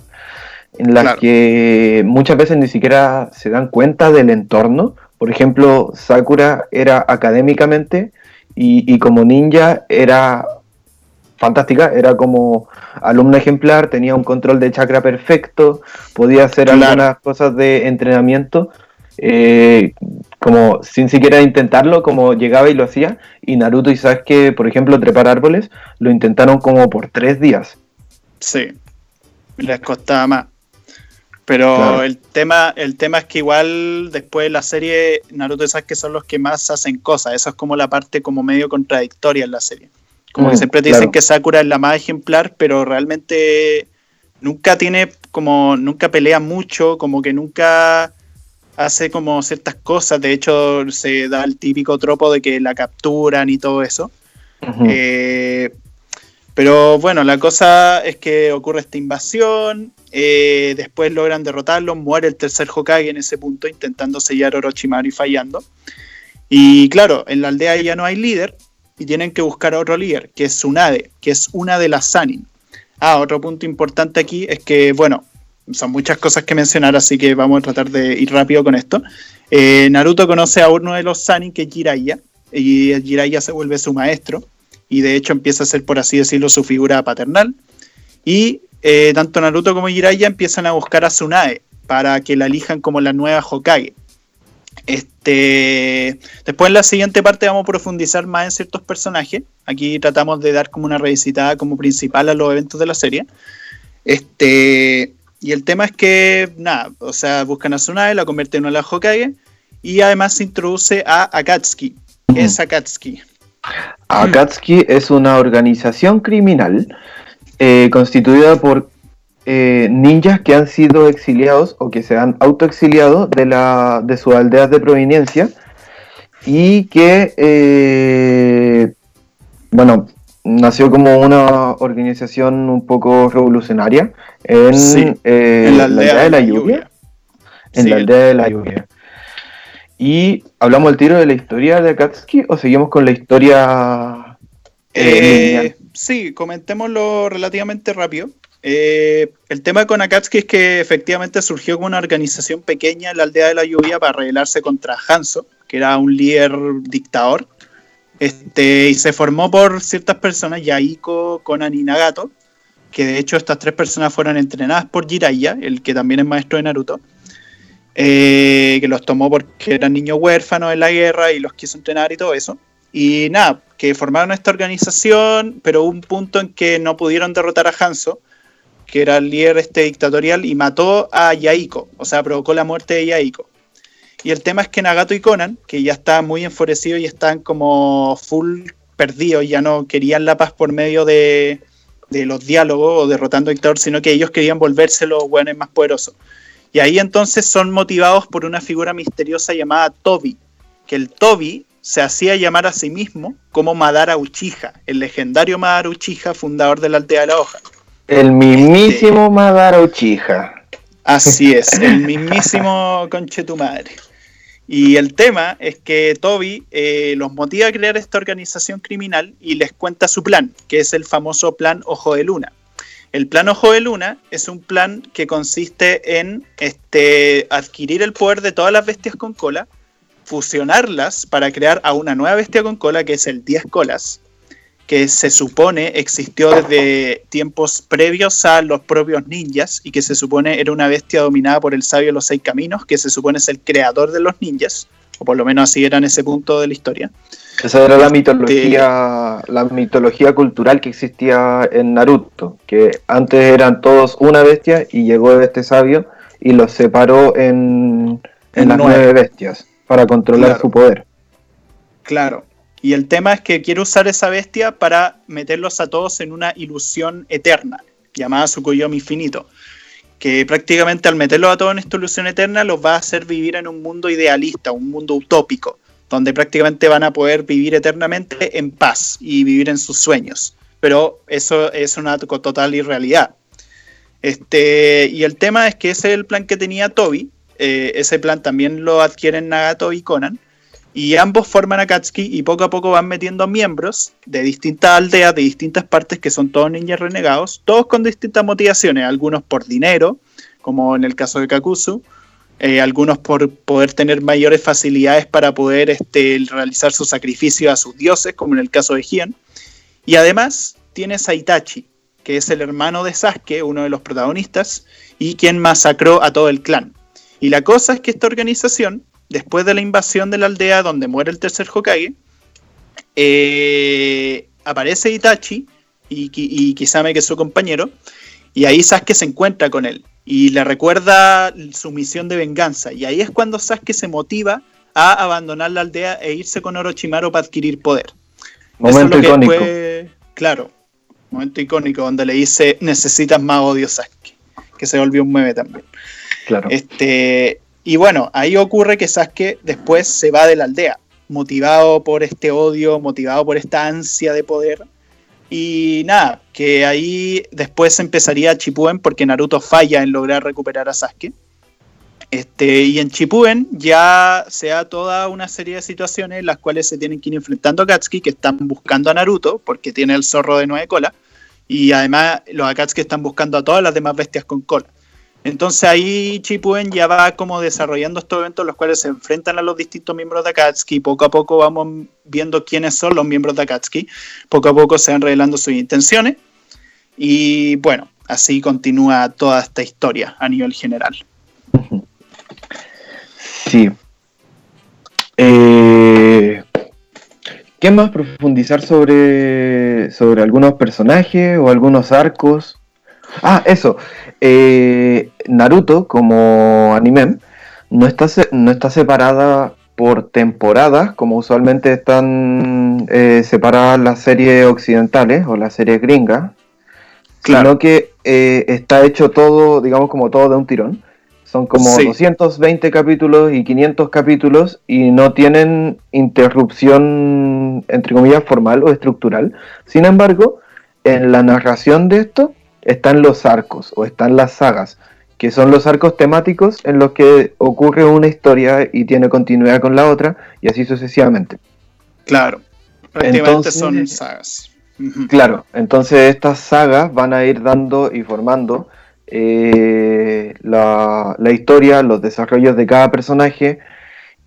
en la Claro. que muchas veces ni siquiera se dan cuenta del entorno. Por ejemplo, Sakura era académicamente y, y como ninja era fantástica, era como alumna ejemplar, tenía un control de chakra perfecto, podía hacer Claro. algunas cosas de entrenamiento, eh, como sin siquiera intentarlo, como llegaba y lo hacía, y Naruto y Sasuke, por ejemplo, trepar árboles, lo intentaron como por tres días. sí, les costaba más. Pero Claro. el tema, el tema es que igual después de la serie Naruto y Sasuke son los que más hacen cosas. Eso es como la parte como medio contradictoria en la serie. Como que Mm, siempre te dicen que Sakura es la más ejemplar, pero realmente nunca tiene como, nunca pelea mucho, como que nunca hace como ciertas cosas. De hecho, se da el típico tropo de que la capturan y todo eso. Ujú. Eh, pero bueno, la cosa es que ocurre esta invasión, eh, después logran derrotarlo, muere el tercer Hokage en ese punto, intentando sellar Orochimaru y fallando. Y claro, en la aldea ya no hay líder y tienen que buscar a otro líder, que es Tsunade, que es una de las Sanin. Ah, otro punto importante aquí es que, bueno, son muchas cosas que mencionar, así que vamos a tratar de ir rápido con esto. Eh, Naruto conoce a uno de los Sanin, que es Jiraiya, y Jiraiya se vuelve su maestro y de hecho empieza a ser, por así decirlo, su figura paternal. Y eh, tanto Naruto como Jiraiya empiezan a buscar a Tsunade para que la elijan como la nueva Hokage. Este, después en la siguiente parte vamos a profundizar más en ciertos personajes. Aquí tratamos de dar como una revisitada como principal a los eventos de la serie. Este, y el tema es que, nada, o sea, buscan a Tsunade, la convierten en una Hokage y además se introduce a Akatsuki. ¿Qué es Akatsuki? Akatsuki es una organización criminal eh, constituida por eh, ninjas que han sido exiliados o que se han autoexiliado de, la, de sus aldeas de proveniencia y que, eh, bueno, nació como una organización un poco revolucionaria en, la, aldea de la lluvia. En la aldea de la lluvia. Y hablamos al tiro de la historia de Akatsuki o seguimos con la historia. Eh, sí, comentémoslo relativamente rápido. Eh, el tema con Akatsuki es que efectivamente surgió como una organización pequeña en la aldea de la lluvia para rebelarse contra Hanzo, que era un líder dictador. Este, y se formó por ciertas personas, Yaiko, Conan y Nagato, que de hecho estas tres personas fueron entrenadas por Jiraiya, el que también es maestro de Naruto. Eh, que los tomó porque eran niños huérfanos en la guerra y los quiso entrenar y todo eso. Y nada, que formaron esta organización, pero hubo un punto en que no pudieron derrotar a Hanzo, que era el líder este dictatorial, y mató a Yaiko, o sea, provocó la muerte de Yaiko. Y el tema es que Nagato y Conan, que ya estaban muy enfurecidos y están como full perdidos, ya no querían la paz por medio de, de los diálogos o derrotando a dictador, sino que ellos querían volverse los buenos más poderosos. Y ahí entonces son motivados por una figura misteriosa llamada Toby, que el Toby se hacía llamar a sí mismo como Madara Uchiha, el legendario Madara Uchiha, fundador de la aldea de la hoja. El mismísimo este, Madara Uchiha. Así es, el mismísimo *laughs* conche tu madre. Y el tema es que Toby eh, los motiva a crear esta organización criminal y les cuenta su plan, que es el famoso plan Ojo de Luna. El plan Ojo de Luna es un plan que consiste en este, adquirir el poder de todas las bestias con cola, fusionarlas para crear a una nueva bestia con cola que es el 10 colas, que se supone existió desde tiempos previos a los propios ninjas y que se supone era una bestia dominada por el sabio de los seis caminos, que se supone es el creador de los ninjas, o por lo menos así era en ese punto de la historia. Esa era la mitología, la mitología cultural que existía en Naruto, que antes eran todos una bestia y llegó este sabio y los separó en, las nueve. bestias para controlar su poder. Claro. Y el tema es que quiere usar esa bestia para meterlos a todos en una ilusión eterna, llamada Tsukuyomi Infinito. Que prácticamente al meterlos a todos en esta ilusión eterna los va a hacer vivir en un mundo idealista, un mundo utópico donde prácticamente van a poder vivir eternamente en paz y vivir en sus sueños. Pero eso es una total irrealidad. Este, y el tema es que ese es el plan que tenía Toby. Eh, ese plan también lo adquieren Nagato y Conan. Y ambos forman Akatsuki y poco a poco van metiendo miembros de distintas aldeas, de distintas partes que son todos ninjas renegados, todos con distintas motivaciones, algunos por dinero, como en el caso de Kakuzu, eh, algunos por poder tener mayores facilidades para poder este, realizar su sacrificio a sus dioses, como en el caso de Hien. Y además tienes a Itachi, que es el hermano de Sasuke, uno de los protagonistas, y quien masacró a todo el clan. Y la cosa es que esta organización, después de la invasión de la aldea donde muere el tercer Hokage, eh, aparece Itachi y, y Kisame, que es su compañero, y ahí Sasuke se encuentra con él y le recuerda su misión de venganza. Y ahí es cuando Sasuke se motiva a abandonar la aldea e irse con Orochimaru para adquirir poder. Momento icónico. claro, momento icónico donde le dice necesitas más odio Sasuke, que se volvió un meme también. Claro. Este, y bueno, ahí ocurre que Sasuke después se va de la aldea, motivado por este odio, motivado por esta ansia de poder y nada, que ahí después empezaría Chipuden porque Naruto falla en lograr recuperar a Sasuke. Este, y en Chipuden ya se da toda una serie de situaciones en las cuales se tienen que ir enfrentando a Katsuki, que están buscando a Naruto porque tiene el zorro de nueve colas. Y además los Akatsuki están buscando a todas las demás bestias con cola. Entonces ahí Chipuden ya va como desarrollando estos eventos los cuales se enfrentan a los distintos miembros de Akatsuki. Poco a poco vamos viendo quiénes son los miembros de Akatsuki. Poco a poco se van revelando sus intenciones. Y bueno, así continúa toda esta historia a nivel general. Sí. Eh, ¿Qué más profundizar sobre, sobre algunos personajes o algunos arcos? Ah, eso. Eh, Naruto, como anime, no está, no está separada por temporadas, como usualmente están eh, separadas las series occidentales o las series gringas, sino que eh, está hecho todo, digamos, como todo de un tirón. Son como 220 capítulos y 500 capítulos y no tienen interrupción, entre comillas, formal o estructural. Sin embargo, en la narración de esto están los arcos o están las sagas, que son los arcos temáticos en los que ocurre una historia y tiene continuidad con la otra y así sucesivamente. Claro, prácticamente son sagas. Claro, entonces estas sagas van a ir dando y formando eh, la, historia, los desarrollos de cada personaje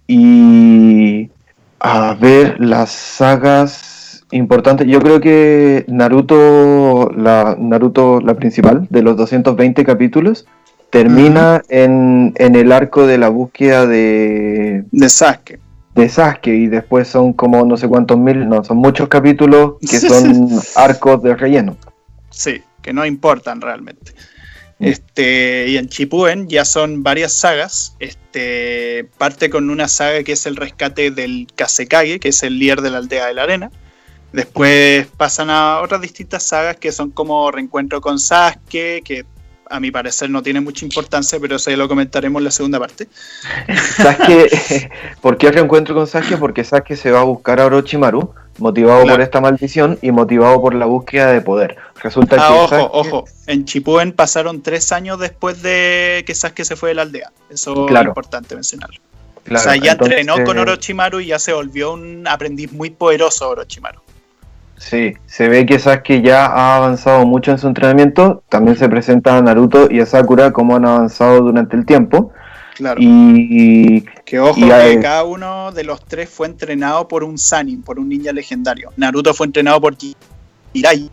y a ver las sagas importantes. Yo creo que Naruto, la Naruto, la principal, de los 220 capítulos, termina en, en, el arco de la búsqueda de... De Sasuke. De Sasuke y después son como no sé cuántos mil, no, son muchos capítulos que *laughs* son arcos de relleno. Sí, que no importan realmente. Este, y en Chipuen ya son varias sagas. Este, parte con una saga que es el rescate del Kasekage, que es el líder de la aldea de la arena. Después pasan a otras distintas sagas que son como Reencuentro con Sasuke, que a mi parecer no tiene mucha importancia, pero eso ya lo comentaremos en la segunda parte. Sasuke, *laughs* ¿por qué reencuentro con Sasuke? Porque Sasuke se va a buscar a Orochimaru, motivado por esta maldición y motivado por la búsqueda de poder. Resulta ah, ojo, ojo, en Chipuden pasaron tres años después de que Sasuke se fue de la aldea. Eso es importante mencionarlo. o sea, ya entrenó con Orochimaru y ya se volvió un aprendiz muy poderoso Orochimaru. Sí, se ve que Sasuke ya ha avanzado mucho en su entrenamiento. También se presenta a Naruto y a Sakura como han avanzado durante el tiempo. Claro. Y que ojo que cada uno de los tres fue entrenado por un Sanin, por un ninja legendario. Naruto fue entrenado por Jiraiya,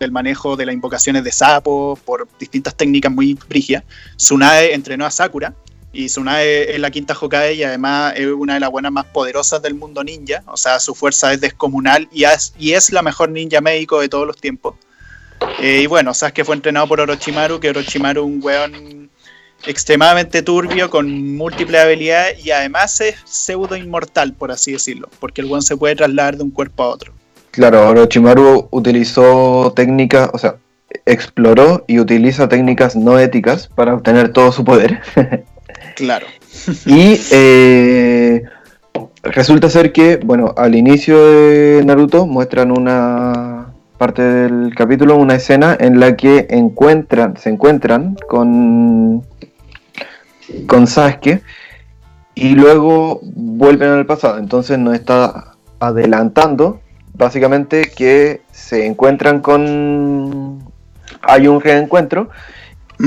el manejo de las invocaciones de sapo, por distintas técnicas muy brigias. Tsunade entrenó a Sakura, y Tsunade es la quinta Hokage y además es una de las buenas más poderosas del mundo ninja. O sea, su fuerza es descomunal y es, y es la mejor ninja médico de todos los tiempos. Eh, y bueno, sabes que fue entrenado por Orochimaru, que Orochimaru es un weón extremadamente turbio, con múltiples habilidades y además es pseudo inmortal, por así decirlo, porque el weón se puede trasladar de un cuerpo a otro. Claro, Orochimaru utilizó técnicas, o sea, exploró y utiliza técnicas no éticas para obtener todo su poder. *laughs* Claro. *laughs* y eh, resulta ser que, bueno, al inicio de Naruto muestran una parte del capítulo, una escena en la que encuentran, se encuentran con, con Sasuke y luego vuelven al pasado. Entonces nos está adelantando básicamente que se encuentran con... Hay un reencuentro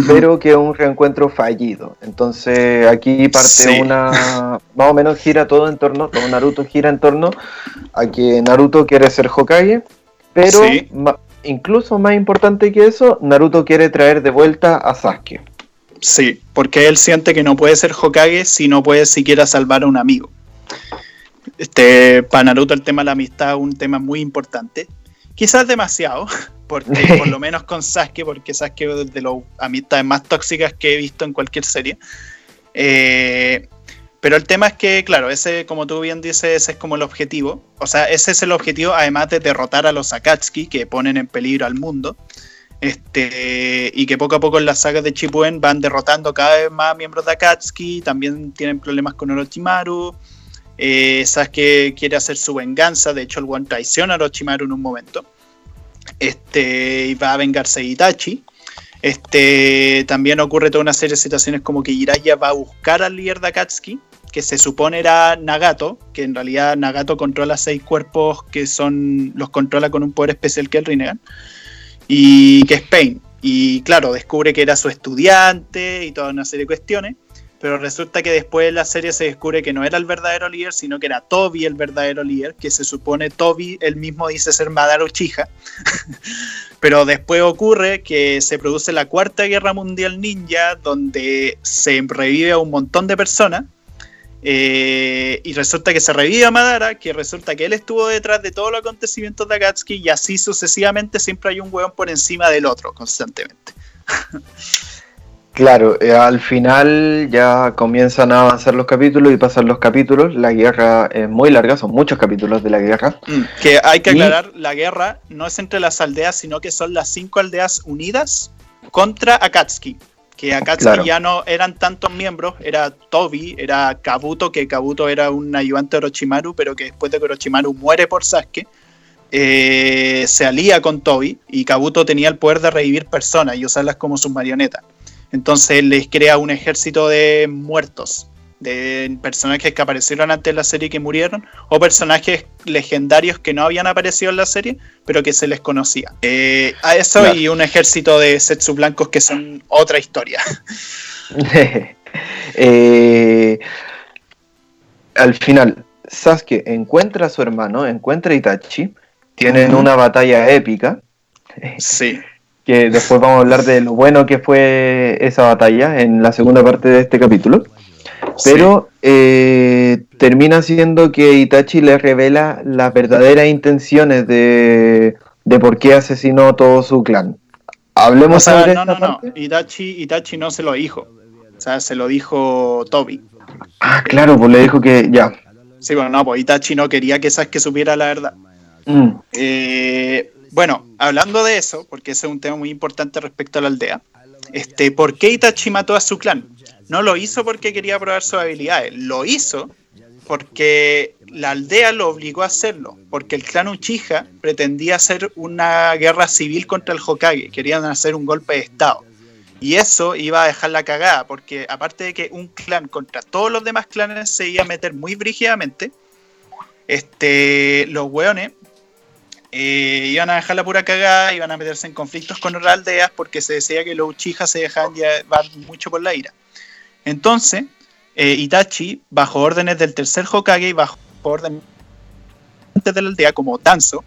pero que es un reencuentro fallido. Entonces aquí parte una, más o menos gira todo en torno, todo Naruto gira en torno a que Naruto quiere ser Hokage, pero incluso más importante que eso, Naruto quiere traer de vuelta a Sasuke. Sí, porque él siente que no puede ser Hokage si no puede siquiera salvar a un amigo. Este, para Naruto el tema de la amistad es un tema muy importante. Quizás demasiado, por lo menos con Sasuke, porque Sasuke es de las amistades más tóxicas que he visto en cualquier serie. Eh, pero el tema es que, claro, ese, como tú bien dices, ese es como el objetivo. O sea, ese es el objetivo, además de derrotar a los Akatsuki, que ponen en peligro al mundo. Este, y que poco a poco en las sagas de Chipuen van derrotando cada vez más miembros de Akatsuki. También tienen problemas con Orochimaru. Eh, Sasuke quiere hacer su venganza. De hecho, el One traiciona a Orochimaru en un momento este, va a vengarse de Itachi. Este, también ocurre toda una serie de situaciones como que Jiraiya va a buscar al líder de que se supone era Nagato, que en realidad Nagato controla seis cuerpos que son los controla con un poder especial que el Rinnegan, y que es Pain. Y claro, descubre que era su estudiante y toda una serie de cuestiones. Pero resulta que después de la serie se descubre que no era el verdadero líder, sino que era Toby el verdadero líder, que se supone Toby él mismo dice ser Madara Uchiha. *laughs* pero después ocurre que se produce la Cuarta Guerra Mundial Ninja, donde se revive a un montón de personas. Eh, y resulta que se revive a Madara, que resulta que él estuvo detrás de todos los acontecimientos de Akatsuki, y así sucesivamente siempre hay un hueón por encima del otro, constantemente. *laughs* Claro, eh, al final ya comienzan a avanzar los capítulos y pasan los capítulos. La guerra es muy larga, son muchos capítulos de la guerra. Mm, que hay que aclarar, la guerra no es entre las aldeas, sino que son las cinco aldeas unidas contra Akatsuki. Que Akatsuki ya no eran tantos miembros, era Tobi, era Kabuto, que Kabuto era un ayudante de Orochimaru, pero que después de que Orochimaru muere por Sasuke, eh, se alía con Tobi y Kabuto tenía el poder de revivir personas y usarlas como sus marionetas. Entonces les crea un ejército de muertos, de personajes que aparecieron antes de la serie y que murieron, o personajes legendarios que no habían aparecido en la serie, pero que se les conocía. Eh, a eso y un ejército de Setsu blancos que son otra historia. *laughs* *laughs* Eh, al final, Sasuke encuentra a su hermano, encuentra a Itachi, tienen una batalla épica. Sí que después vamos a hablar de lo bueno que fue esa batalla en la segunda parte de este capítulo. Pero eh, termina siendo que Itachi le revela las verdaderas intenciones de, por qué asesinó todo su clan. Hablemos o no, no, no. Itachi, Itachi no se lo dijo. O sea, se lo dijo Toby. Ah, claro, pues le dijo que ya. Sí, bueno, no, pues Itachi no quería que que supiera la verdad. Mm. Eh, bueno, hablando de eso, porque ese es un tema muy importante respecto a la aldea, este, ¿por qué Itachi mató a su clan? No lo hizo porque quería probar sus habilidades, lo hizo porque la aldea lo obligó a hacerlo, porque el clan Uchiha pretendía hacer una guerra civil contra el Hokage, querían hacer un golpe de estado. Y eso iba a dejar la cagada, porque aparte de que un clan contra todos los demás clanes se iba a meter muy brígidamente, este, los weones eh, iban a dejar la pura cagada, iban a meterse en conflictos con otras aldeas porque se decía que los Uchiha se dejaban llevar mucho por la ira. Entonces, eh, Itachi, bajo órdenes del tercer Hokage y bajo órdenes de la aldea, como Danzo,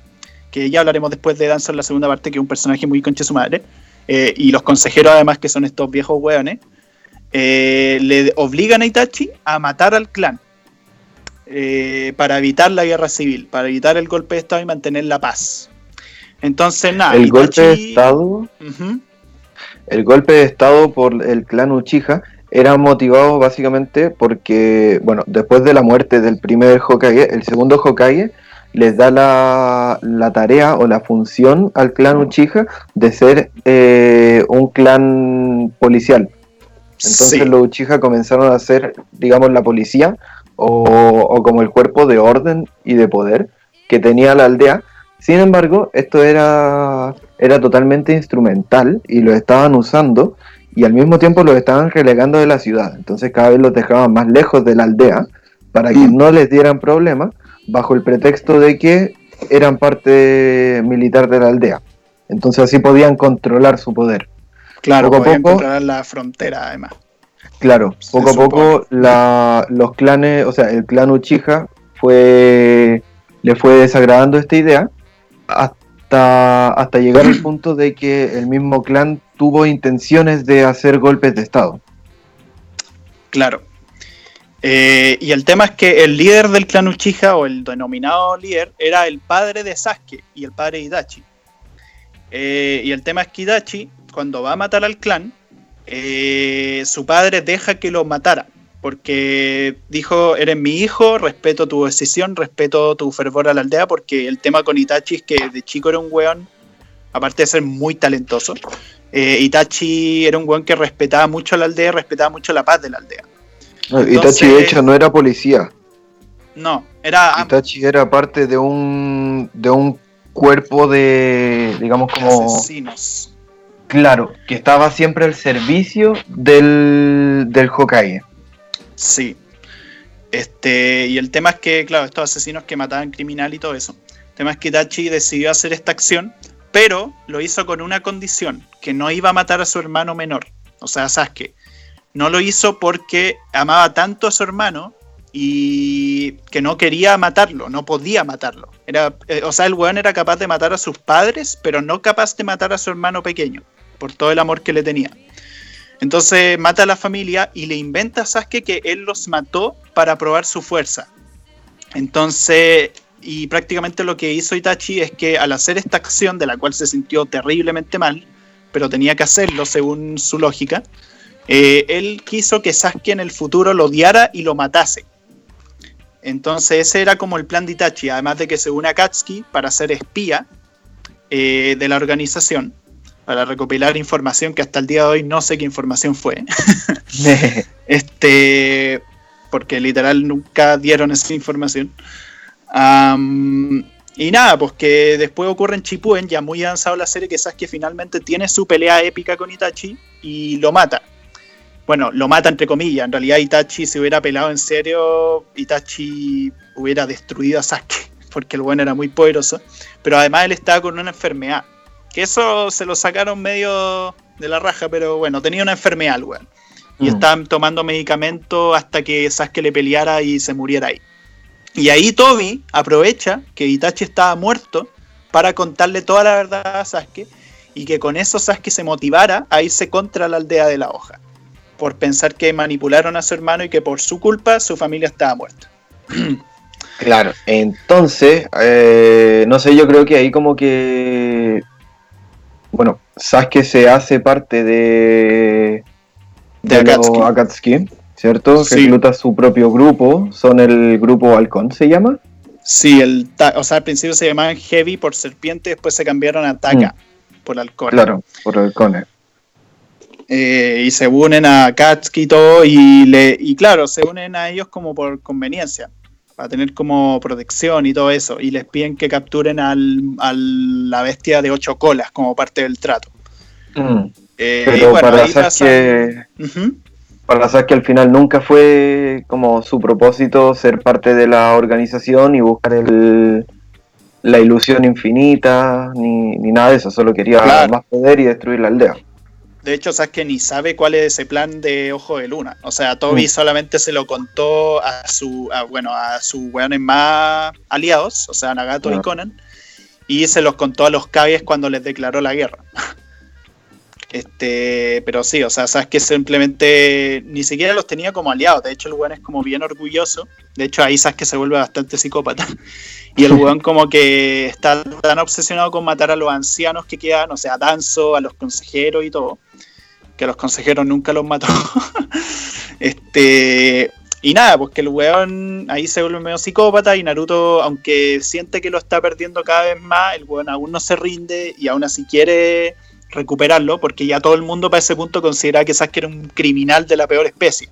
que ya hablaremos después de Danzo en la segunda parte, que es un personaje muy conche su madre, eh, y los consejeros además, que son estos viejos hueones, le obligan a Itachi a matar al clan eh, para evitar la guerra civil, para evitar el golpe de Estado y mantener la paz. Entonces, nada. El golpe de Estado. El golpe de Estado por el clan Uchiha era motivado básicamente porque, bueno, después de la muerte del primer Hokage, el segundo Hokage les da la, la tarea o la función al clan Uchiha de ser eh, un clan policial. Entonces los Uchiha comenzaron a ser, digamos, la policía o, como el cuerpo de orden y de poder que tenía la aldea. Sin embargo, esto era, era totalmente instrumental y lo estaban usando y al mismo tiempo lo estaban relegando de la ciudad. Entonces cada vez los dejaban más lejos de la aldea para que mm. no les dieran problemas bajo el pretexto de que eran parte militar de la aldea. Entonces así podían controlar su poder. Claro, podían controlar la frontera además. Claro, poco a poco los clanes, o sea, el clan Uchiha fue, le fue desagradando esta idea hasta, hasta llegar al punto de que el mismo clan tuvo intenciones de hacer golpes de Estado. Claro. Eh, y el tema es que el líder del clan Uchiha, o el denominado líder, era el padre de Sasuke y el padre de Itachi. Eh, y el tema es que Itachi, cuando va a matar al clan, eh, su padre deja que lo matara, porque dijo, eres mi hijo, respeto tu decisión, respeto tu fervor a la aldea, porque el tema con Itachi es que de chico era un weón, aparte de ser muy talentoso, eh, Itachi era un weón que respetaba mucho a la aldea, respetaba mucho la paz de la aldea. Itachi de hecho no era policía. No, era... Itachi era parte de un, de un cuerpo de, digamos como... Asesinos Claro, que estaba siempre al servicio del, del Hokage. Sí. Este, y el tema es que, claro, estos asesinos que mataban criminal y todo eso. El tema es que Tachi decidió hacer esta acción, pero lo hizo con una condición, que no iba a matar a su hermano menor, o sea, Sasuke. no lo hizo porque amaba tanto a su hermano y que no quería matarlo, no podía matarlo. Era, eh, o sea, el weón era capaz de matar a sus padres, pero no capaz de matar a su hermano pequeño, por todo el amor que le tenía. Entonces mata a la familia y le inventa a Sasuke que él los mató para probar su fuerza. Entonces, y prácticamente lo que hizo Itachi es que al hacer esta acción, de la cual se sintió terriblemente mal, pero tenía que hacerlo según su lógica, eh, él quiso que Sasuke en el futuro lo odiara y lo matase. Entonces ese era como el plan de Itachi, además de que se une a Katsuki para ser espía eh, de la organización, para recopilar información que hasta el día de hoy no sé qué información fue. *laughs* *laughs* este, porque literal nunca dieron esa información. y nada, pues que después ocurre en Chipuen, ya muy avanzado la serie, que Sasuke finalmente tiene su pelea épica con Itachi y lo mata bueno, lo mata entre comillas. En realidad Itachi se hubiera pelado en serio, Itachi hubiera destruido a Sasuke, *laughs* porque el bueno era muy poderoso. Pero además él estaba con una enfermedad. Que eso se lo sacaron medio de la raja, pero bueno, tenía una enfermedad weón. Y mm. estaban tomando medicamento hasta que Sasuke le peleara y se muriera ahí. Y ahí Toby aprovecha que Itachi estaba muerto para contarle toda la verdad a Sasuke y que con eso Sasuke se motivara a irse contra la aldea de la hoja por pensar que manipularon a su hermano y que por su culpa su familia estaba muerta. Claro, entonces, eh, no sé, yo creo que ahí como que, bueno, Sasuke se hace parte de, de, Akatsuki. ¿cierto? Que recluta su propio grupo, son el grupo Halcón, ¿se llama? Sí, el o sea, al principio se llamaban Heavy por serpiente, después se cambiaron a Taka mm. por halcón. Claro, por halcones. Eh, y se unen a Katsuki y todo, y, le, y claro, se unen a ellos como por conveniencia, para tener como protección y todo eso, y les piden que capturen al, a la bestia de ocho colas como parte del trato. Mm. Eh, Pero para Sasuke, para Sasuke al final nunca fue como su propósito ser parte de la organización y buscar el, la ilusión infinita, ni, nada de eso, solo quería más poder y destruir la aldea. De hecho, sabes que ni sabe cuál es ese plan de Ojo de Luna. O sea, Toby mm. solamente se lo contó a su, bueno, a sus weones más aliados, o sea, Nagato y Conan, y se los contó a los Kages cuando les declaró la guerra. *laughs* Este, pero sí, o sea, sabes que simplemente ni siquiera los tenía como aliados. De hecho, el weón es como bien orgulloso. De hecho, ahí sabes que se vuelve bastante psicópata. *laughs* Y el weón como que está tan obsesionado con matar a los ancianos que quedan, o sea, a Danzo, a los consejeros y todo, que los consejeros nunca los mató. *laughs* este, y nada, pues que el weón ahí se vuelve medio psicópata y Naruto, aunque siente que lo está perdiendo cada vez más, el weón aún no se rinde y aún así quiere recuperarlo, porque ya todo el mundo para ese punto considera que Sasuke era un criminal de la peor especie.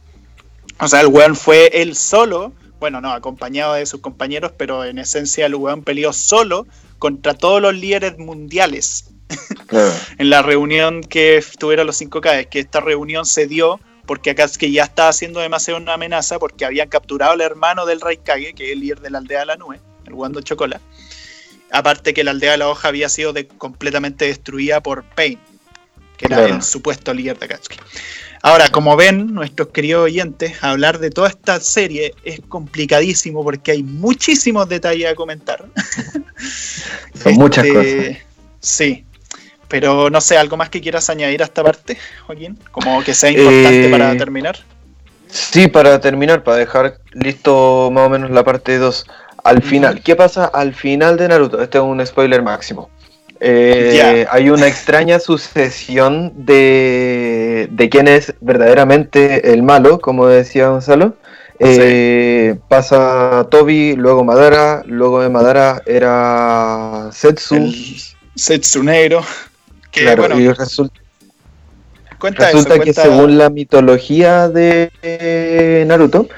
O sea, el weón fue él solo bueno, no, acompañado de sus compañeros, pero en esencia el weón peleó solo contra todos los líderes mundiales. *laughs* en la reunión que tuvieron los 5K, que esta reunión se dio porque Akatsuki ya estaba haciendo demasiado una amenaza porque habían capturado al hermano del Raikage, que es el líder de la aldea de la nube, el Wando Chocola. Aparte que la aldea de la hoja había sido completamente destruida por Pain, que era el supuesto líder de Akatsuki. Ahora, como ven, nuestros queridos oyentes, hablar de toda esta serie es complicadísimo porque hay muchísimos detalles a comentar. Son muchas este, cosas. Sí, pero no sé, ¿algo más que quieras añadir a esta parte, Joaquín? Como que sea importante para eh, terminar. Sí, para terminar, para dejar listo más o menos la parte 2. Al final, ¿qué pasa al final de Naruto? Este es un spoiler máximo. Eh, hay una extraña *laughs* sucesión de, de quién es verdaderamente el malo, como decía Gonzalo. Eh, pasa Toby, luego Madara, luego de Madara era Setsu. Setsu negro. Claro, y resulta, resulta que según la mitología de Naruto,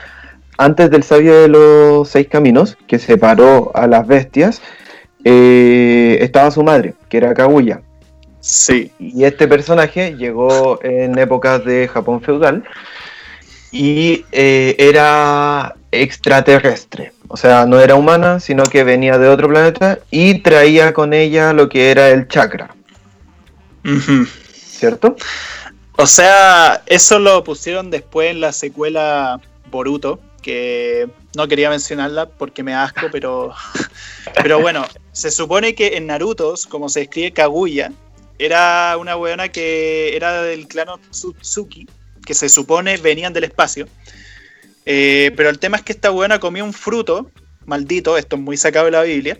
antes del sabio de los seis caminos, que separó a las bestias, eh, estaba su madre, que era Kaguya. Sí. Y este personaje llegó en épocas de Japón feudal y eh, era extraterrestre. O sea, no era humana, sino que venía de otro planeta y traía con ella lo que era el chakra. ¿Cierto? O sea, eso lo pusieron después en la secuela Boruto, que no quería mencionarla porque me asco, pero, *laughs* pero bueno, se supone que en Naruto, como se escribe Kaguya, era una weona que era del clan Tsutsuki, que se supone venían del espacio. Eh, pero el tema es que esta weona comió un fruto, maldito, esto es muy sacado de la Biblia,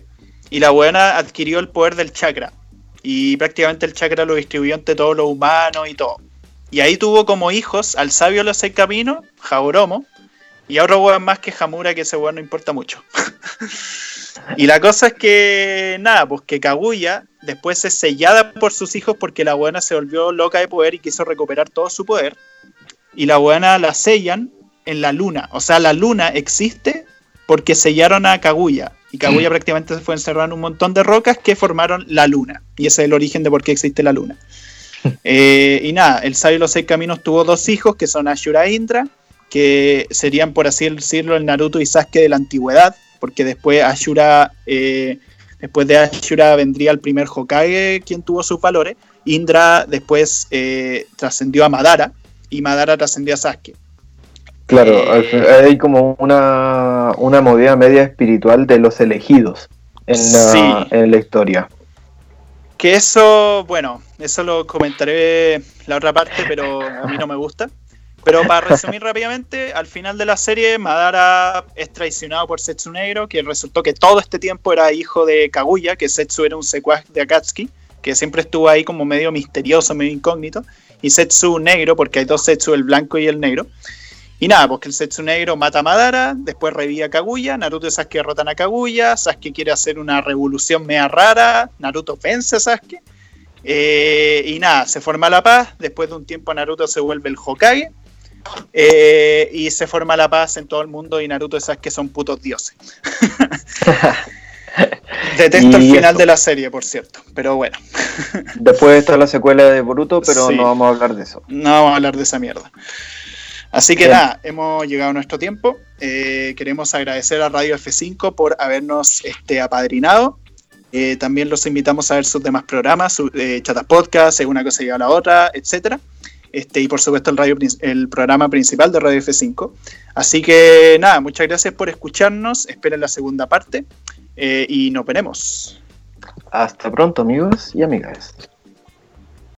y la weona adquirió el poder del chakra. Y prácticamente el chakra lo distribuyó entre todos los humanos y todo. Y ahí tuvo como hijos al sabio los seis caminos, Jauromo, y a otro weón más que Hamura, que ese weón no importa mucho. *laughs* y la cosa es que, nada, pues que Kaguya después es sellada por sus hijos porque la buena se volvió loca de poder y quiso recuperar todo su poder. Y la buena la sellan en la luna. O sea, la luna existe porque sellaron a Kaguya. Y Kaguya mm. prácticamente se fue encerrado en un montón de rocas que formaron la luna. Y ese es el origen de por qué existe la luna. *laughs* Eh, y nada, el sabio de los seis caminos tuvo dos hijos que son Ashura e Indra, que serían, por así decirlo, el Naruto y Sasuke de la antigüedad, porque después Ashura, eh, después de Ashura vendría el primer Hokage, quien tuvo sus valores. Indra después eh, trascendió a Madara y Madara trascendió a Sasuke. Claro, hay como una, una movida media espiritual de los elegidos en en la historia. Que eso, bueno, eso lo comentaré la otra parte, pero a mí no me gusta. Pero para resumir *laughs* rápidamente, al final de la serie, Madara es traicionado por Setsu Negro, que resultó que todo este tiempo era hijo de Kaguya, que Setsu era un secuaz de Akatsuki, que siempre estuvo ahí como medio misterioso, medio incógnito, y Setsu Negro, porque hay dos Setsu, el blanco y el negro. Y nada, pues que el Setsu Negro mata a Madara, después revive a Kaguya, Naruto y Sasuke derrotan a Kaguya, Sasuke quiere hacer una revolución mea rara, Naruto vence a Sasuke, eh, y nada, se forma la paz, después de un tiempo Naruto se vuelve el Hokage, eh, y se forma la paz en todo el mundo y Naruto y Sasuke son putos dioses. *laughs* Detesto el final de la serie, por cierto, pero bueno. Después está la secuela de Boruto, pero no vamos a hablar de eso. No vamos a hablar de esa mierda. Así que nada, hemos llegado a nuestro tiempo. Eh, queremos agradecer a Radio F5 por habernos este, apadrinado. Eh, también los invitamos a ver sus demás programas, su, eh, chatas podcast, una cosa lleva a la otra, etcétera. Este, y por supuesto el, radio, el programa principal de Radio F5. Así que nada, muchas gracias por escucharnos. Esperen la segunda parte y nos veremos. Hasta pronto amigos y amigas.